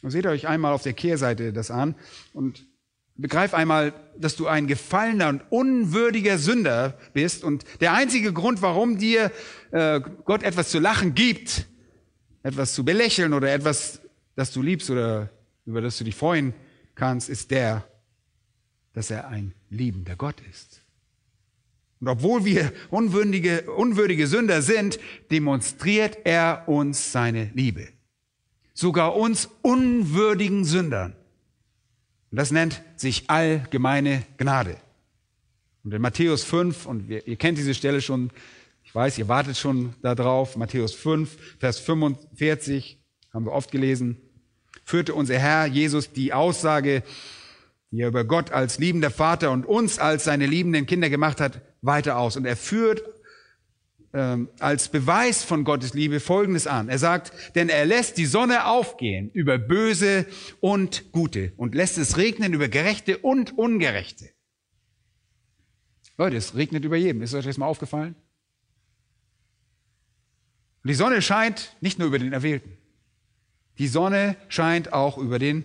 Und seht euch einmal auf der Kehrseite das an und begreif einmal, dass du ein gefallener und unwürdiger Sünder bist und der einzige Grund, warum dir äh, Gott etwas zu lachen gibt, etwas zu belächeln oder etwas, das du liebst oder über das du dich freuen kannst, ist der, dass er ein liebender Gott ist. Und obwohl wir unwürdige, unwürdige Sünder sind, demonstriert er uns seine Liebe. Sogar uns unwürdigen Sündern. Und das nennt sich allgemeine Gnade. Und in Matthäus 5, und ihr kennt diese Stelle schon, ich weiß, ihr wartet schon darauf, Matthäus 5, Vers 45, haben wir oft gelesen, führte unser Herr Jesus die Aussage, die er über Gott als liebender Vater und uns als seine liebenden Kinder gemacht hat, weiter aus. Und er führt ähm, als Beweis von Gottes Liebe Folgendes an. Er sagt, denn er lässt die Sonne aufgehen über Böse und Gute und lässt es regnen über Gerechte und Ungerechte. Leute, es regnet über jedem. Ist euch das mal aufgefallen? Und die Sonne scheint nicht nur über den Erwählten. Die Sonne scheint auch über den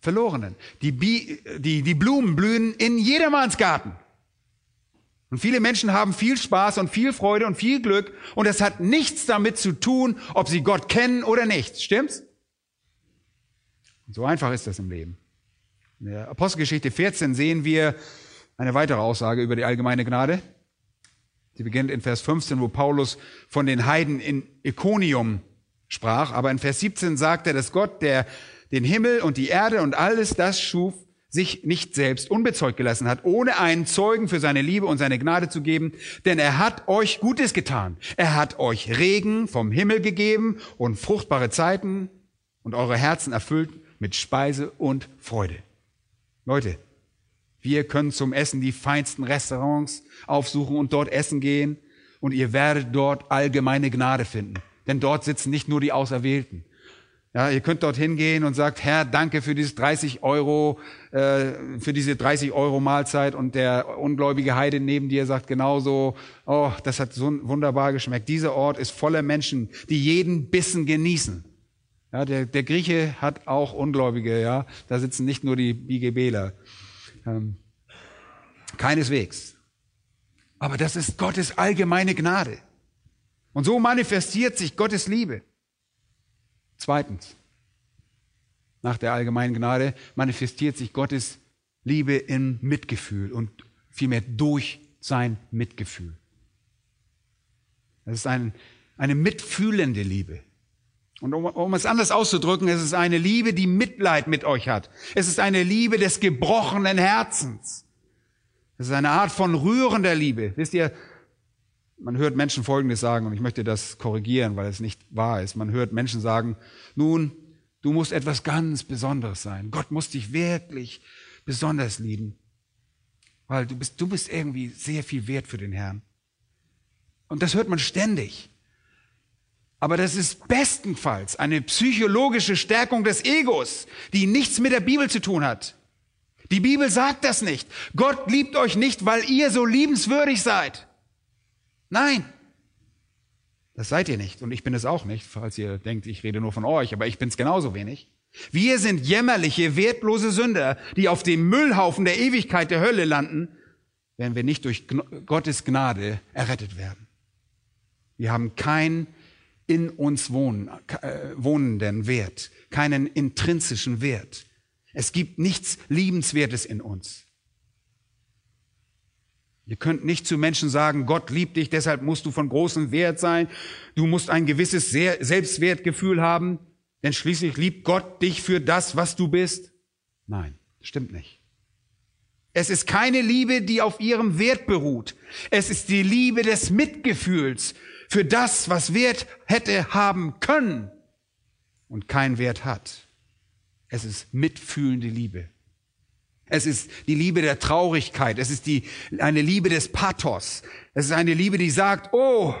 Verlorenen. Die, Bi die, die Blumen blühen in jedermanns Garten. Und viele Menschen haben viel Spaß und viel Freude und viel Glück und es hat nichts damit zu tun, ob sie Gott kennen oder nicht. Stimmt's? Und so einfach ist das im Leben. In der Apostelgeschichte 14 sehen wir eine weitere Aussage über die allgemeine Gnade. Sie beginnt in Vers 15, wo Paulus von den Heiden in Iconium sprach. Aber in Vers 17 sagt er, dass Gott, der den Himmel und die Erde und alles das schuf, sich nicht selbst unbezeugt gelassen hat, ohne einen Zeugen für seine Liebe und seine Gnade zu geben, denn er hat euch Gutes getan. Er hat euch Regen vom Himmel gegeben und fruchtbare Zeiten und eure Herzen erfüllt mit Speise und Freude. Leute, wir können zum Essen die feinsten Restaurants aufsuchen und dort essen gehen und ihr werdet dort allgemeine Gnade finden. Denn dort sitzen nicht nur die Auserwählten. Ja, ihr könnt dort hingehen und sagt, Herr, danke für dieses 30 Euro, äh, für diese 30 Euro Mahlzeit und der ungläubige Heide neben dir sagt genauso, oh, das hat so wunderbar geschmeckt. Dieser Ort ist voller Menschen, die jeden Bissen genießen. Ja, der, der Grieche hat auch Ungläubige, ja, da sitzen nicht nur die BGBler. Ähm, keineswegs. Aber das ist Gottes allgemeine Gnade. Und so manifestiert sich Gottes Liebe. Zweitens, nach der allgemeinen Gnade manifestiert sich Gottes Liebe in Mitgefühl und vielmehr durch sein Mitgefühl. Das ist ein, eine mitfühlende Liebe. Und um, um, es anders auszudrücken, es ist eine Liebe, die Mitleid mit euch hat. Es ist eine Liebe des gebrochenen Herzens. Es ist eine Art von rührender Liebe. Wisst ihr, man hört Menschen Folgendes sagen, und ich möchte das korrigieren, weil es nicht wahr ist. Man hört Menschen sagen, nun, du musst etwas ganz Besonderes sein. Gott muss dich wirklich besonders lieben, weil du bist, du bist irgendwie sehr viel wert für den Herrn. Und das hört man ständig. Aber das ist bestenfalls eine psychologische Stärkung des Egos, die nichts mit der Bibel zu tun hat. Die Bibel sagt das nicht. Gott liebt euch nicht, weil ihr so liebenswürdig seid. Nein, das seid ihr nicht und ich bin es auch nicht, falls ihr denkt, ich rede nur von euch, aber ich bin es genauso wenig. Wir sind jämmerliche, wertlose Sünder, die auf dem Müllhaufen der Ewigkeit der Hölle landen, wenn wir nicht durch Gottes Gnade errettet werden. Wir haben keinen in uns wohnen, äh, wohnenden Wert, keinen intrinsischen Wert. Es gibt nichts Liebenswertes in uns. Ihr könnt nicht zu Menschen sagen, Gott liebt dich, deshalb musst du von großem Wert sein. Du musst ein gewisses Selbstwertgefühl haben, denn schließlich liebt Gott dich für das, was du bist. Nein, stimmt nicht. Es ist keine Liebe, die auf ihrem Wert beruht. Es ist die Liebe des Mitgefühls für das, was Wert hätte haben können und keinen Wert hat. Es ist mitfühlende Liebe. Es ist die Liebe der Traurigkeit. Es ist die, eine Liebe des Pathos. Es ist eine Liebe, die sagt, oh,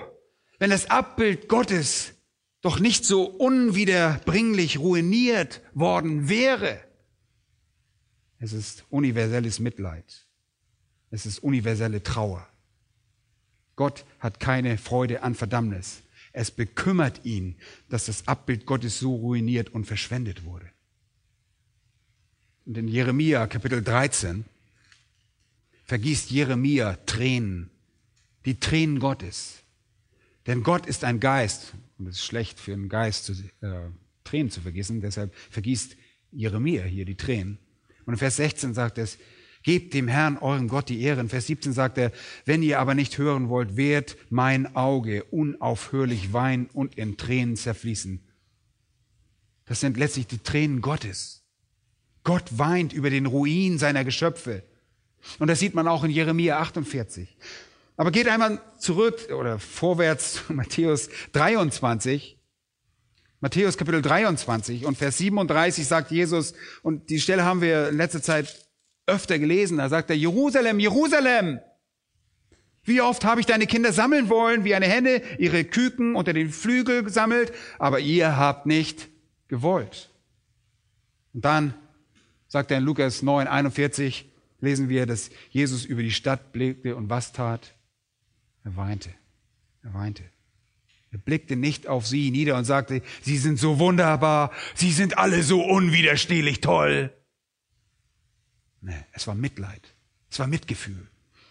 wenn das Abbild Gottes doch nicht so unwiederbringlich ruiniert worden wäre. Es ist universelles Mitleid. Es ist universelle Trauer. Gott hat keine Freude an Verdammnis. Es bekümmert ihn, dass das Abbild Gottes so ruiniert und verschwendet wurde. Und in Jeremia Kapitel 13 vergießt Jeremia Tränen, die Tränen Gottes. Denn Gott ist ein Geist, und es ist schlecht für einen Geist, zu, äh, Tränen zu vergießen, deshalb vergießt Jeremia hier die Tränen. Und in Vers 16 sagt es, Gebt dem Herrn, euren Gott, die Ehre. In Vers 17 sagt er, wenn ihr aber nicht hören wollt, wird mein Auge unaufhörlich weinen und in Tränen zerfließen. Das sind letztlich die Tränen Gottes. Gott weint über den Ruin seiner Geschöpfe. Und das sieht man auch in Jeremia 48. Aber geht einmal zurück oder vorwärts zu Matthäus 23. Matthäus Kapitel 23 und Vers 37 sagt Jesus, und die Stelle haben wir in letzter Zeit öfter gelesen, da sagt er, Jerusalem, Jerusalem, wie oft habe ich deine Kinder sammeln wollen, wie eine Henne ihre Küken unter den Flügel gesammelt, aber ihr habt nicht gewollt. Und dann sagt er in Lukas 9, 41, lesen wir, dass Jesus über die Stadt blickte und was tat? Er weinte. Er weinte. Er blickte nicht auf sie nieder und sagte, sie sind so wunderbar, sie sind alle so unwiderstehlich toll. Nee, es war Mitleid. Es war Mitgefühl.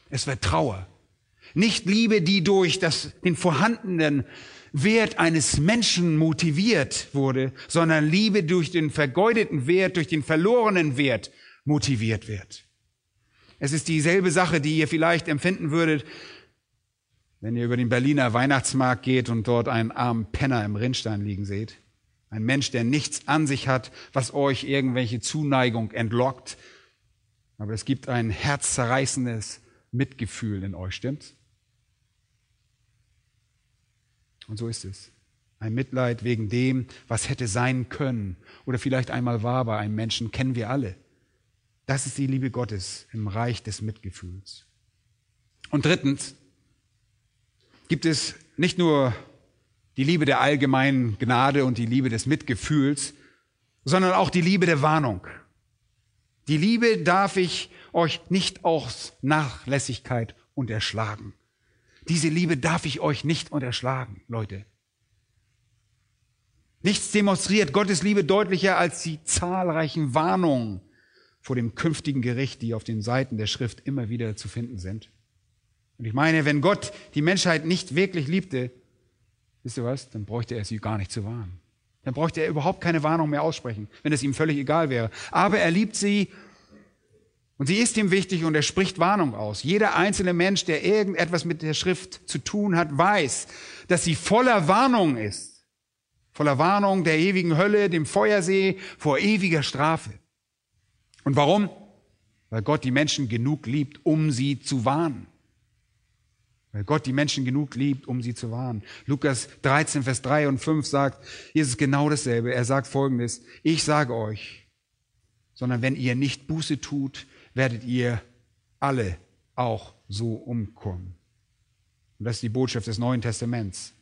Es war Trauer. Nicht Liebe, die durch das, den vorhandenen Wert eines Menschen motiviert wurde, sondern Liebe durch den vergeudeten Wert, durch den verlorenen Wert motiviert wird. Es ist dieselbe Sache, die ihr vielleicht empfinden würdet, wenn ihr über den Berliner Weihnachtsmarkt geht und dort einen armen Penner im Rinnstein liegen seht. Ein Mensch, der nichts an sich hat, was euch irgendwelche Zuneigung entlockt. Aber es gibt ein herzzerreißendes Mitgefühl in euch, stimmt's? Und so ist es. Ein Mitleid wegen dem, was hätte sein können oder vielleicht einmal war bei einem Menschen, kennen wir alle. Das ist die Liebe Gottes im Reich des Mitgefühls. Und drittens gibt es nicht nur die Liebe der allgemeinen Gnade und die Liebe des Mitgefühls, sondern auch die Liebe der Warnung. Die Liebe darf ich euch nicht aus Nachlässigkeit unterschlagen. Diese Liebe darf ich euch nicht unterschlagen, Leute. Nichts demonstriert Gottes Liebe deutlicher als die zahlreichen Warnungen vor dem künftigen Gericht, die auf den Seiten der Schrift immer wieder zu finden sind. Und ich meine, wenn Gott die Menschheit nicht wirklich liebte, wisst ihr was, dann bräuchte er sie gar nicht zu warnen. Dann bräuchte er überhaupt keine Warnung mehr aussprechen, wenn es ihm völlig egal wäre. Aber er liebt sie und sie ist ihm wichtig und er spricht Warnung aus. Jeder einzelne Mensch, der irgendetwas mit der Schrift zu tun hat, weiß, dass sie voller Warnung ist. Voller Warnung der ewigen Hölle, dem Feuersee, vor ewiger Strafe. Und warum? Weil Gott die Menschen genug liebt, um sie zu warnen. Weil Gott die Menschen genug liebt, um sie zu warnen. Lukas 13, Vers 3 und 5 sagt, es genau dasselbe. Er sagt folgendes, ich sage euch, sondern wenn ihr nicht Buße tut, werdet ihr alle auch so umkommen. Und das ist die Botschaft des Neuen Testaments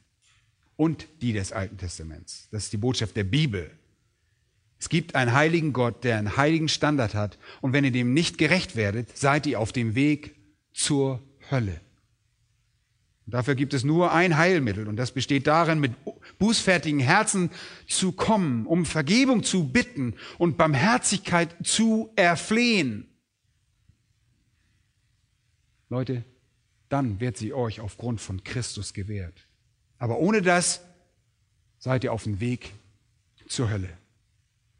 und die des Alten Testaments. Das ist die Botschaft der Bibel. Es gibt einen heiligen Gott, der einen heiligen Standard hat. Und wenn ihr dem nicht gerecht werdet, seid ihr auf dem Weg zur Hölle. Und dafür gibt es nur ein Heilmittel und das besteht darin, mit bußfertigen Herzen zu kommen, um Vergebung zu bitten und Barmherzigkeit zu erflehen. Leute, dann wird sie euch aufgrund von Christus gewährt. Aber ohne das seid ihr auf dem Weg zur Hölle.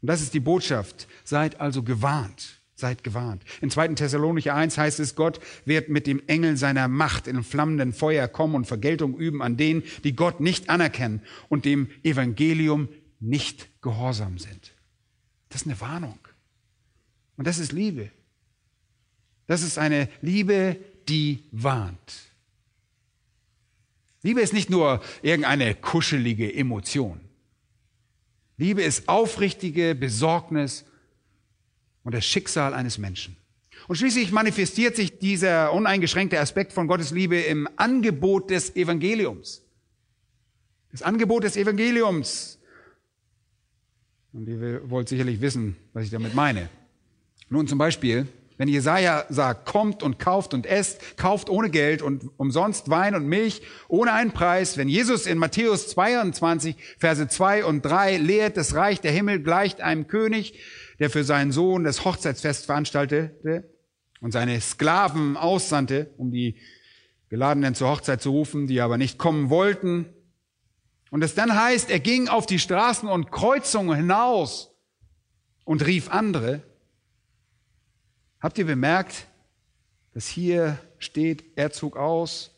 Und das ist die Botschaft. Seid also gewarnt. Seid gewarnt. In 2. Thessalonicher 1 heißt es, Gott wird mit dem Engel seiner Macht in flammenden Feuer kommen und Vergeltung üben an denen, die Gott nicht anerkennen und dem Evangelium nicht gehorsam sind. Das ist eine Warnung. Und das ist Liebe. Das ist eine Liebe, die warnt. Liebe ist nicht nur irgendeine kuschelige Emotion. Liebe ist aufrichtige Besorgnis und das Schicksal eines Menschen. Und schließlich manifestiert sich dieser uneingeschränkte Aspekt von Gottes Liebe im Angebot des Evangeliums. Das Angebot des Evangeliums. Und ihr wollt sicherlich wissen, was ich damit meine. Nun zum Beispiel, wenn Jesaja sagt, kommt und kauft und esst, kauft ohne Geld und umsonst Wein und Milch ohne einen Preis. Wenn Jesus in Matthäus 22, Verse 2 und 3 lehrt, das Reich der Himmel gleicht einem König, der für seinen Sohn das Hochzeitsfest veranstaltete und seine Sklaven aussandte, um die Geladenen zur Hochzeit zu rufen, die aber nicht kommen wollten. Und es dann heißt, er ging auf die Straßen und Kreuzungen hinaus und rief andere. Habt ihr bemerkt, dass hier steht, er zog aus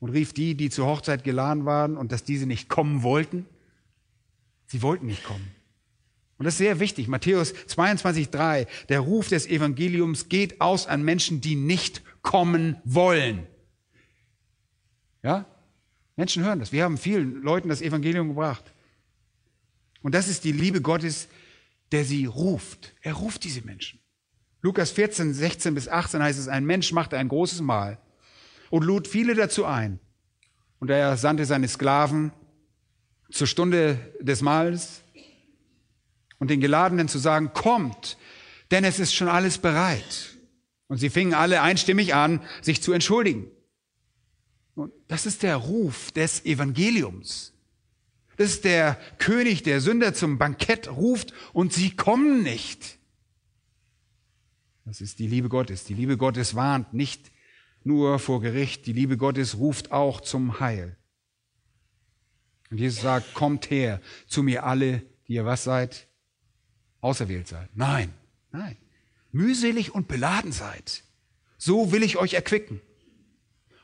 und rief die, die zur Hochzeit geladen waren und dass diese nicht kommen wollten? Sie wollten nicht kommen. Und das ist sehr wichtig. Matthäus 22, 3. Der Ruf des Evangeliums geht aus an Menschen, die nicht kommen wollen. Ja? Menschen hören das. Wir haben vielen Leuten das Evangelium gebracht. Und das ist die Liebe Gottes, der sie ruft. Er ruft diese Menschen. Lukas 14, 16 bis 18 heißt es, ein Mensch machte ein großes Mahl und lud viele dazu ein. Und er sandte seine Sklaven zur Stunde des Mahls und den Geladenen zu sagen, kommt, denn es ist schon alles bereit. Und sie fingen alle einstimmig an, sich zu entschuldigen. Und das ist der Ruf des Evangeliums. Das ist der König, der Sünder zum Bankett ruft und sie kommen nicht. Das ist die Liebe Gottes. Die Liebe Gottes warnt nicht nur vor Gericht, die Liebe Gottes ruft auch zum Heil. Und Jesus sagt, kommt her zu mir alle, die ihr was seid? auserwählt seid. Nein, nein. Mühselig und beladen seid. So will ich euch erquicken.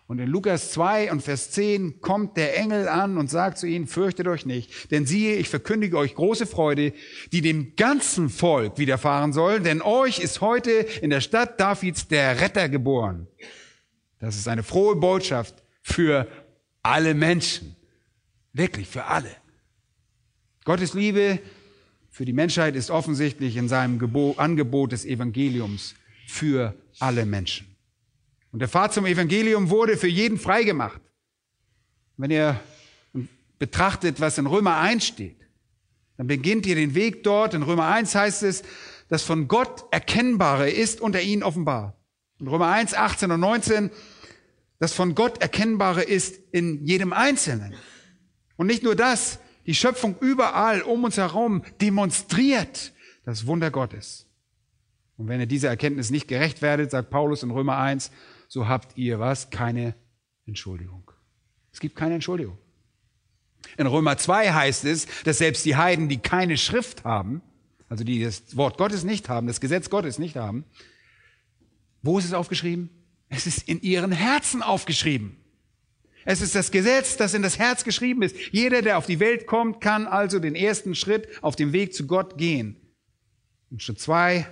Und in Lukas 2 und Vers 10 kommt der Engel an und sagt zu ihnen, fürchtet euch nicht, denn siehe, ich verkündige euch große Freude, die dem ganzen Volk widerfahren soll, denn euch ist heute in der Stadt Davids der Retter geboren. Das ist eine frohe Botschaft für alle Menschen. Wirklich für alle. Gottes Liebe für die Menschheit ist offensichtlich in seinem Gebot, Angebot des Evangeliums für alle Menschen. Und der Pfad zum Evangelium wurde für jeden freigemacht. Wenn ihr betrachtet, was in Römer 1 steht, dann beginnt ihr den Weg dort. In Römer 1 heißt es, das von Gott Erkennbare ist unter ihnen offenbar. In Römer 1, 18 und 19, das von Gott Erkennbare ist in jedem Einzelnen. Und nicht nur das, die Schöpfung überall um uns herum demonstriert das Wunder Gottes. Und wenn ihr dieser Erkenntnis nicht gerecht werdet, sagt Paulus in Römer 1, so habt ihr was? Keine Entschuldigung. Es gibt keine Entschuldigung. In Römer 2 heißt es, dass selbst die Heiden, die keine Schrift haben, also die das Wort Gottes nicht haben, das Gesetz Gottes nicht haben, wo ist es aufgeschrieben? Es ist in ihren Herzen aufgeschrieben. Es ist das Gesetz, das in das Herz geschrieben ist. Jeder, der auf die Welt kommt, kann also den ersten Schritt auf dem Weg zu Gott gehen. Und Schritt zwei,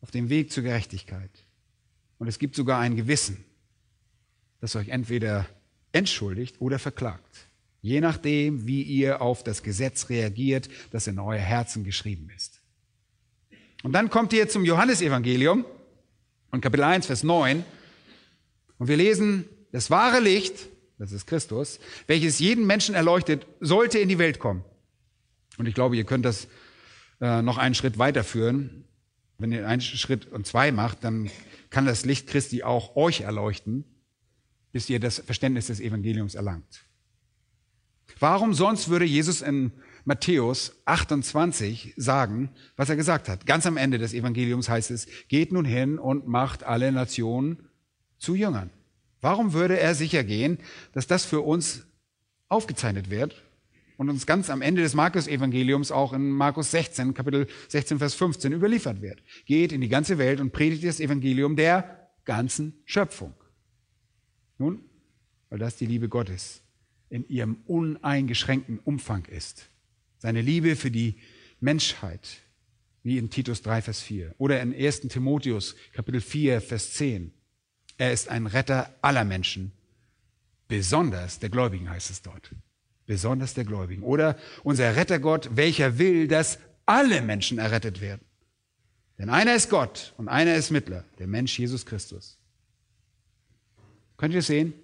auf dem Weg zur Gerechtigkeit. Und es gibt sogar ein Gewissen, das euch entweder entschuldigt oder verklagt. Je nachdem, wie ihr auf das Gesetz reagiert, das in euer Herzen geschrieben ist. Und dann kommt ihr zum Johannesevangelium und Kapitel 1, Vers 9. Und wir lesen, das wahre Licht, das ist Christus, welches jeden Menschen erleuchtet, sollte in die Welt kommen. Und ich glaube, ihr könnt das äh, noch einen Schritt weiterführen. Wenn ihr einen Schritt und zwei macht, dann kann das Licht Christi auch euch erleuchten, bis ihr das Verständnis des Evangeliums erlangt. Warum sonst würde Jesus in Matthäus 28 sagen, was er gesagt hat? Ganz am Ende des Evangeliums heißt es, geht nun hin und macht alle Nationen zu Jüngern. Warum würde er sicher gehen, dass das für uns aufgezeichnet wird und uns ganz am Ende des Markus-Evangeliums auch in Markus 16, Kapitel 16, Vers 15 überliefert wird? Geht in die ganze Welt und predigt das Evangelium der ganzen Schöpfung. Nun, weil das die Liebe Gottes in ihrem uneingeschränkten Umfang ist. Seine Liebe für die Menschheit, wie in Titus 3, Vers 4 oder in 1. Timotheus Kapitel 4, Vers 10. Er ist ein Retter aller Menschen, besonders der Gläubigen heißt es dort. Besonders der Gläubigen. Oder unser Rettergott, welcher will, dass alle Menschen errettet werden. Denn einer ist Gott und einer ist Mittler, der Mensch Jesus Christus. Könnt ihr sehen,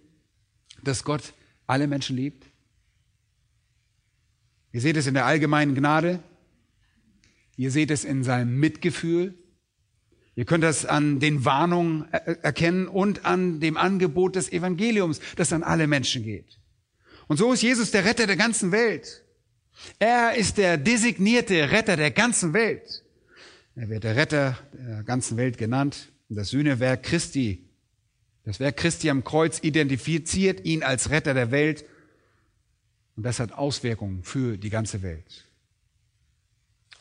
dass Gott alle Menschen liebt? Ihr seht es in der allgemeinen Gnade. Ihr seht es in seinem Mitgefühl. Ihr könnt das an den Warnungen erkennen und an dem Angebot des Evangeliums, das an alle Menschen geht. Und so ist Jesus der Retter der ganzen Welt. Er ist der designierte Retter der ganzen Welt. Er wird der Retter der ganzen Welt genannt. Das Sühnewerk Christi, das Werk Christi am Kreuz identifiziert ihn als Retter der Welt. Und das hat Auswirkungen für die ganze Welt.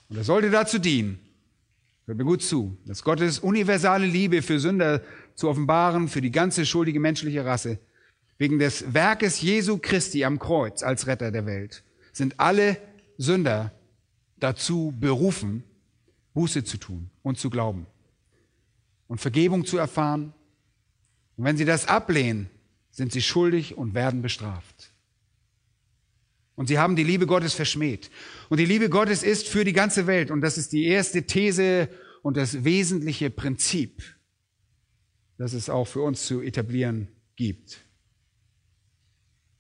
Und er sollte dazu dienen, Hört mir gut zu, dass Gottes universale Liebe für Sünder zu offenbaren, für die ganze schuldige menschliche Rasse, wegen des Werkes Jesu Christi am Kreuz als Retter der Welt, sind alle Sünder dazu berufen, Buße zu tun und zu glauben und Vergebung zu erfahren. Und wenn sie das ablehnen, sind sie schuldig und werden bestraft. Und sie haben die Liebe Gottes verschmäht. Und die Liebe Gottes ist für die ganze Welt. Und das ist die erste These und das wesentliche Prinzip, das es auch für uns zu etablieren gibt.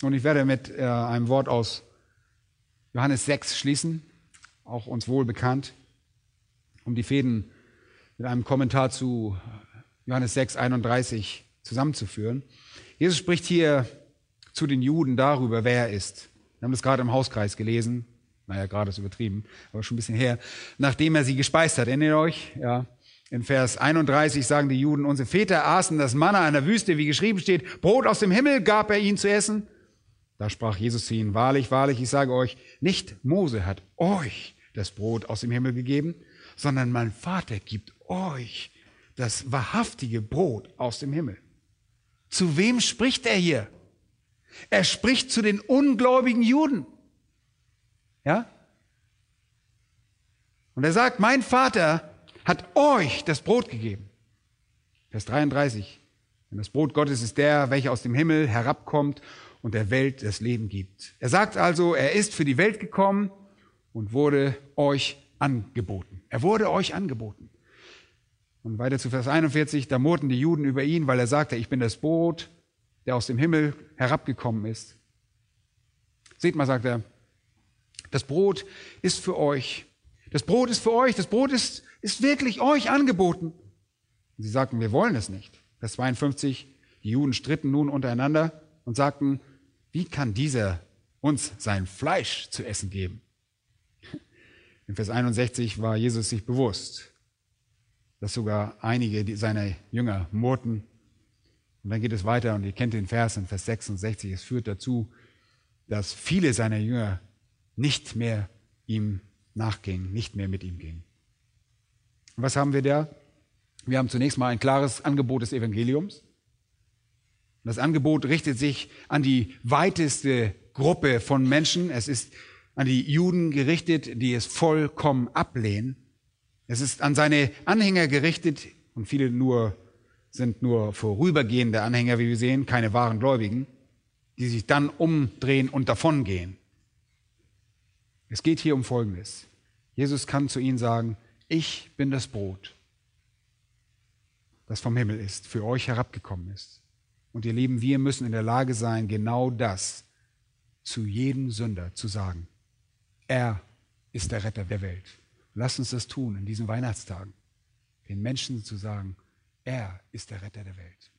Und ich werde mit äh, einem Wort aus Johannes 6 schließen, auch uns wohl bekannt, um die Fäden mit einem Kommentar zu Johannes 6, 31 zusammenzuführen. Jesus spricht hier zu den Juden darüber, wer er ist. Wir haben das gerade im Hauskreis gelesen. Naja, gerade ist übertrieben, aber schon ein bisschen her. Nachdem er sie gespeist hat. Erinnert ihr euch? Ja. In Vers 31 sagen die Juden, unsere Väter aßen das Manna in der Wüste, wie geschrieben steht, Brot aus dem Himmel gab er ihnen zu essen. Da sprach Jesus zu ihnen, wahrlich, wahrlich, ich sage euch, nicht Mose hat euch das Brot aus dem Himmel gegeben, sondern mein Vater gibt euch das wahrhaftige Brot aus dem Himmel. Zu wem spricht er hier? Er spricht zu den ungläubigen Juden. Ja? Und er sagt, mein Vater hat euch das Brot gegeben. Vers 33. Denn das Brot Gottes ist der, welcher aus dem Himmel herabkommt und der Welt das Leben gibt. Er sagt also, er ist für die Welt gekommen und wurde euch angeboten. Er wurde euch angeboten. Und weiter zu Vers 41, da murrten die Juden über ihn, weil er sagte, ich bin das Brot der aus dem Himmel herabgekommen ist. Seht mal, sagt er, das Brot ist für euch. Das Brot ist für euch. Das Brot ist, ist wirklich euch angeboten. Und sie sagten, wir wollen es nicht. Vers 52, die Juden stritten nun untereinander und sagten, wie kann dieser uns sein Fleisch zu essen geben? In Vers 61 war Jesus sich bewusst, dass sogar einige seiner Jünger murrten und dann geht es weiter und ihr kennt den Vers in Vers 66. Es führt dazu, dass viele seiner Jünger nicht mehr ihm nachgingen, nicht mehr mit ihm gingen. Was haben wir da? Wir haben zunächst mal ein klares Angebot des Evangeliums. Das Angebot richtet sich an die weiteste Gruppe von Menschen. Es ist an die Juden gerichtet, die es vollkommen ablehnen. Es ist an seine Anhänger gerichtet und viele nur sind nur vorübergehende Anhänger, wie wir sehen, keine wahren Gläubigen, die sich dann umdrehen und davongehen. Es geht hier um Folgendes. Jesus kann zu ihnen sagen, ich bin das Brot, das vom Himmel ist, für euch herabgekommen ist. Und ihr Lieben, wir müssen in der Lage sein, genau das zu jedem Sünder zu sagen. Er ist der Retter der Welt. Lass uns das tun in diesen Weihnachtstagen, den Menschen zu sagen, er ist der Retter der Welt.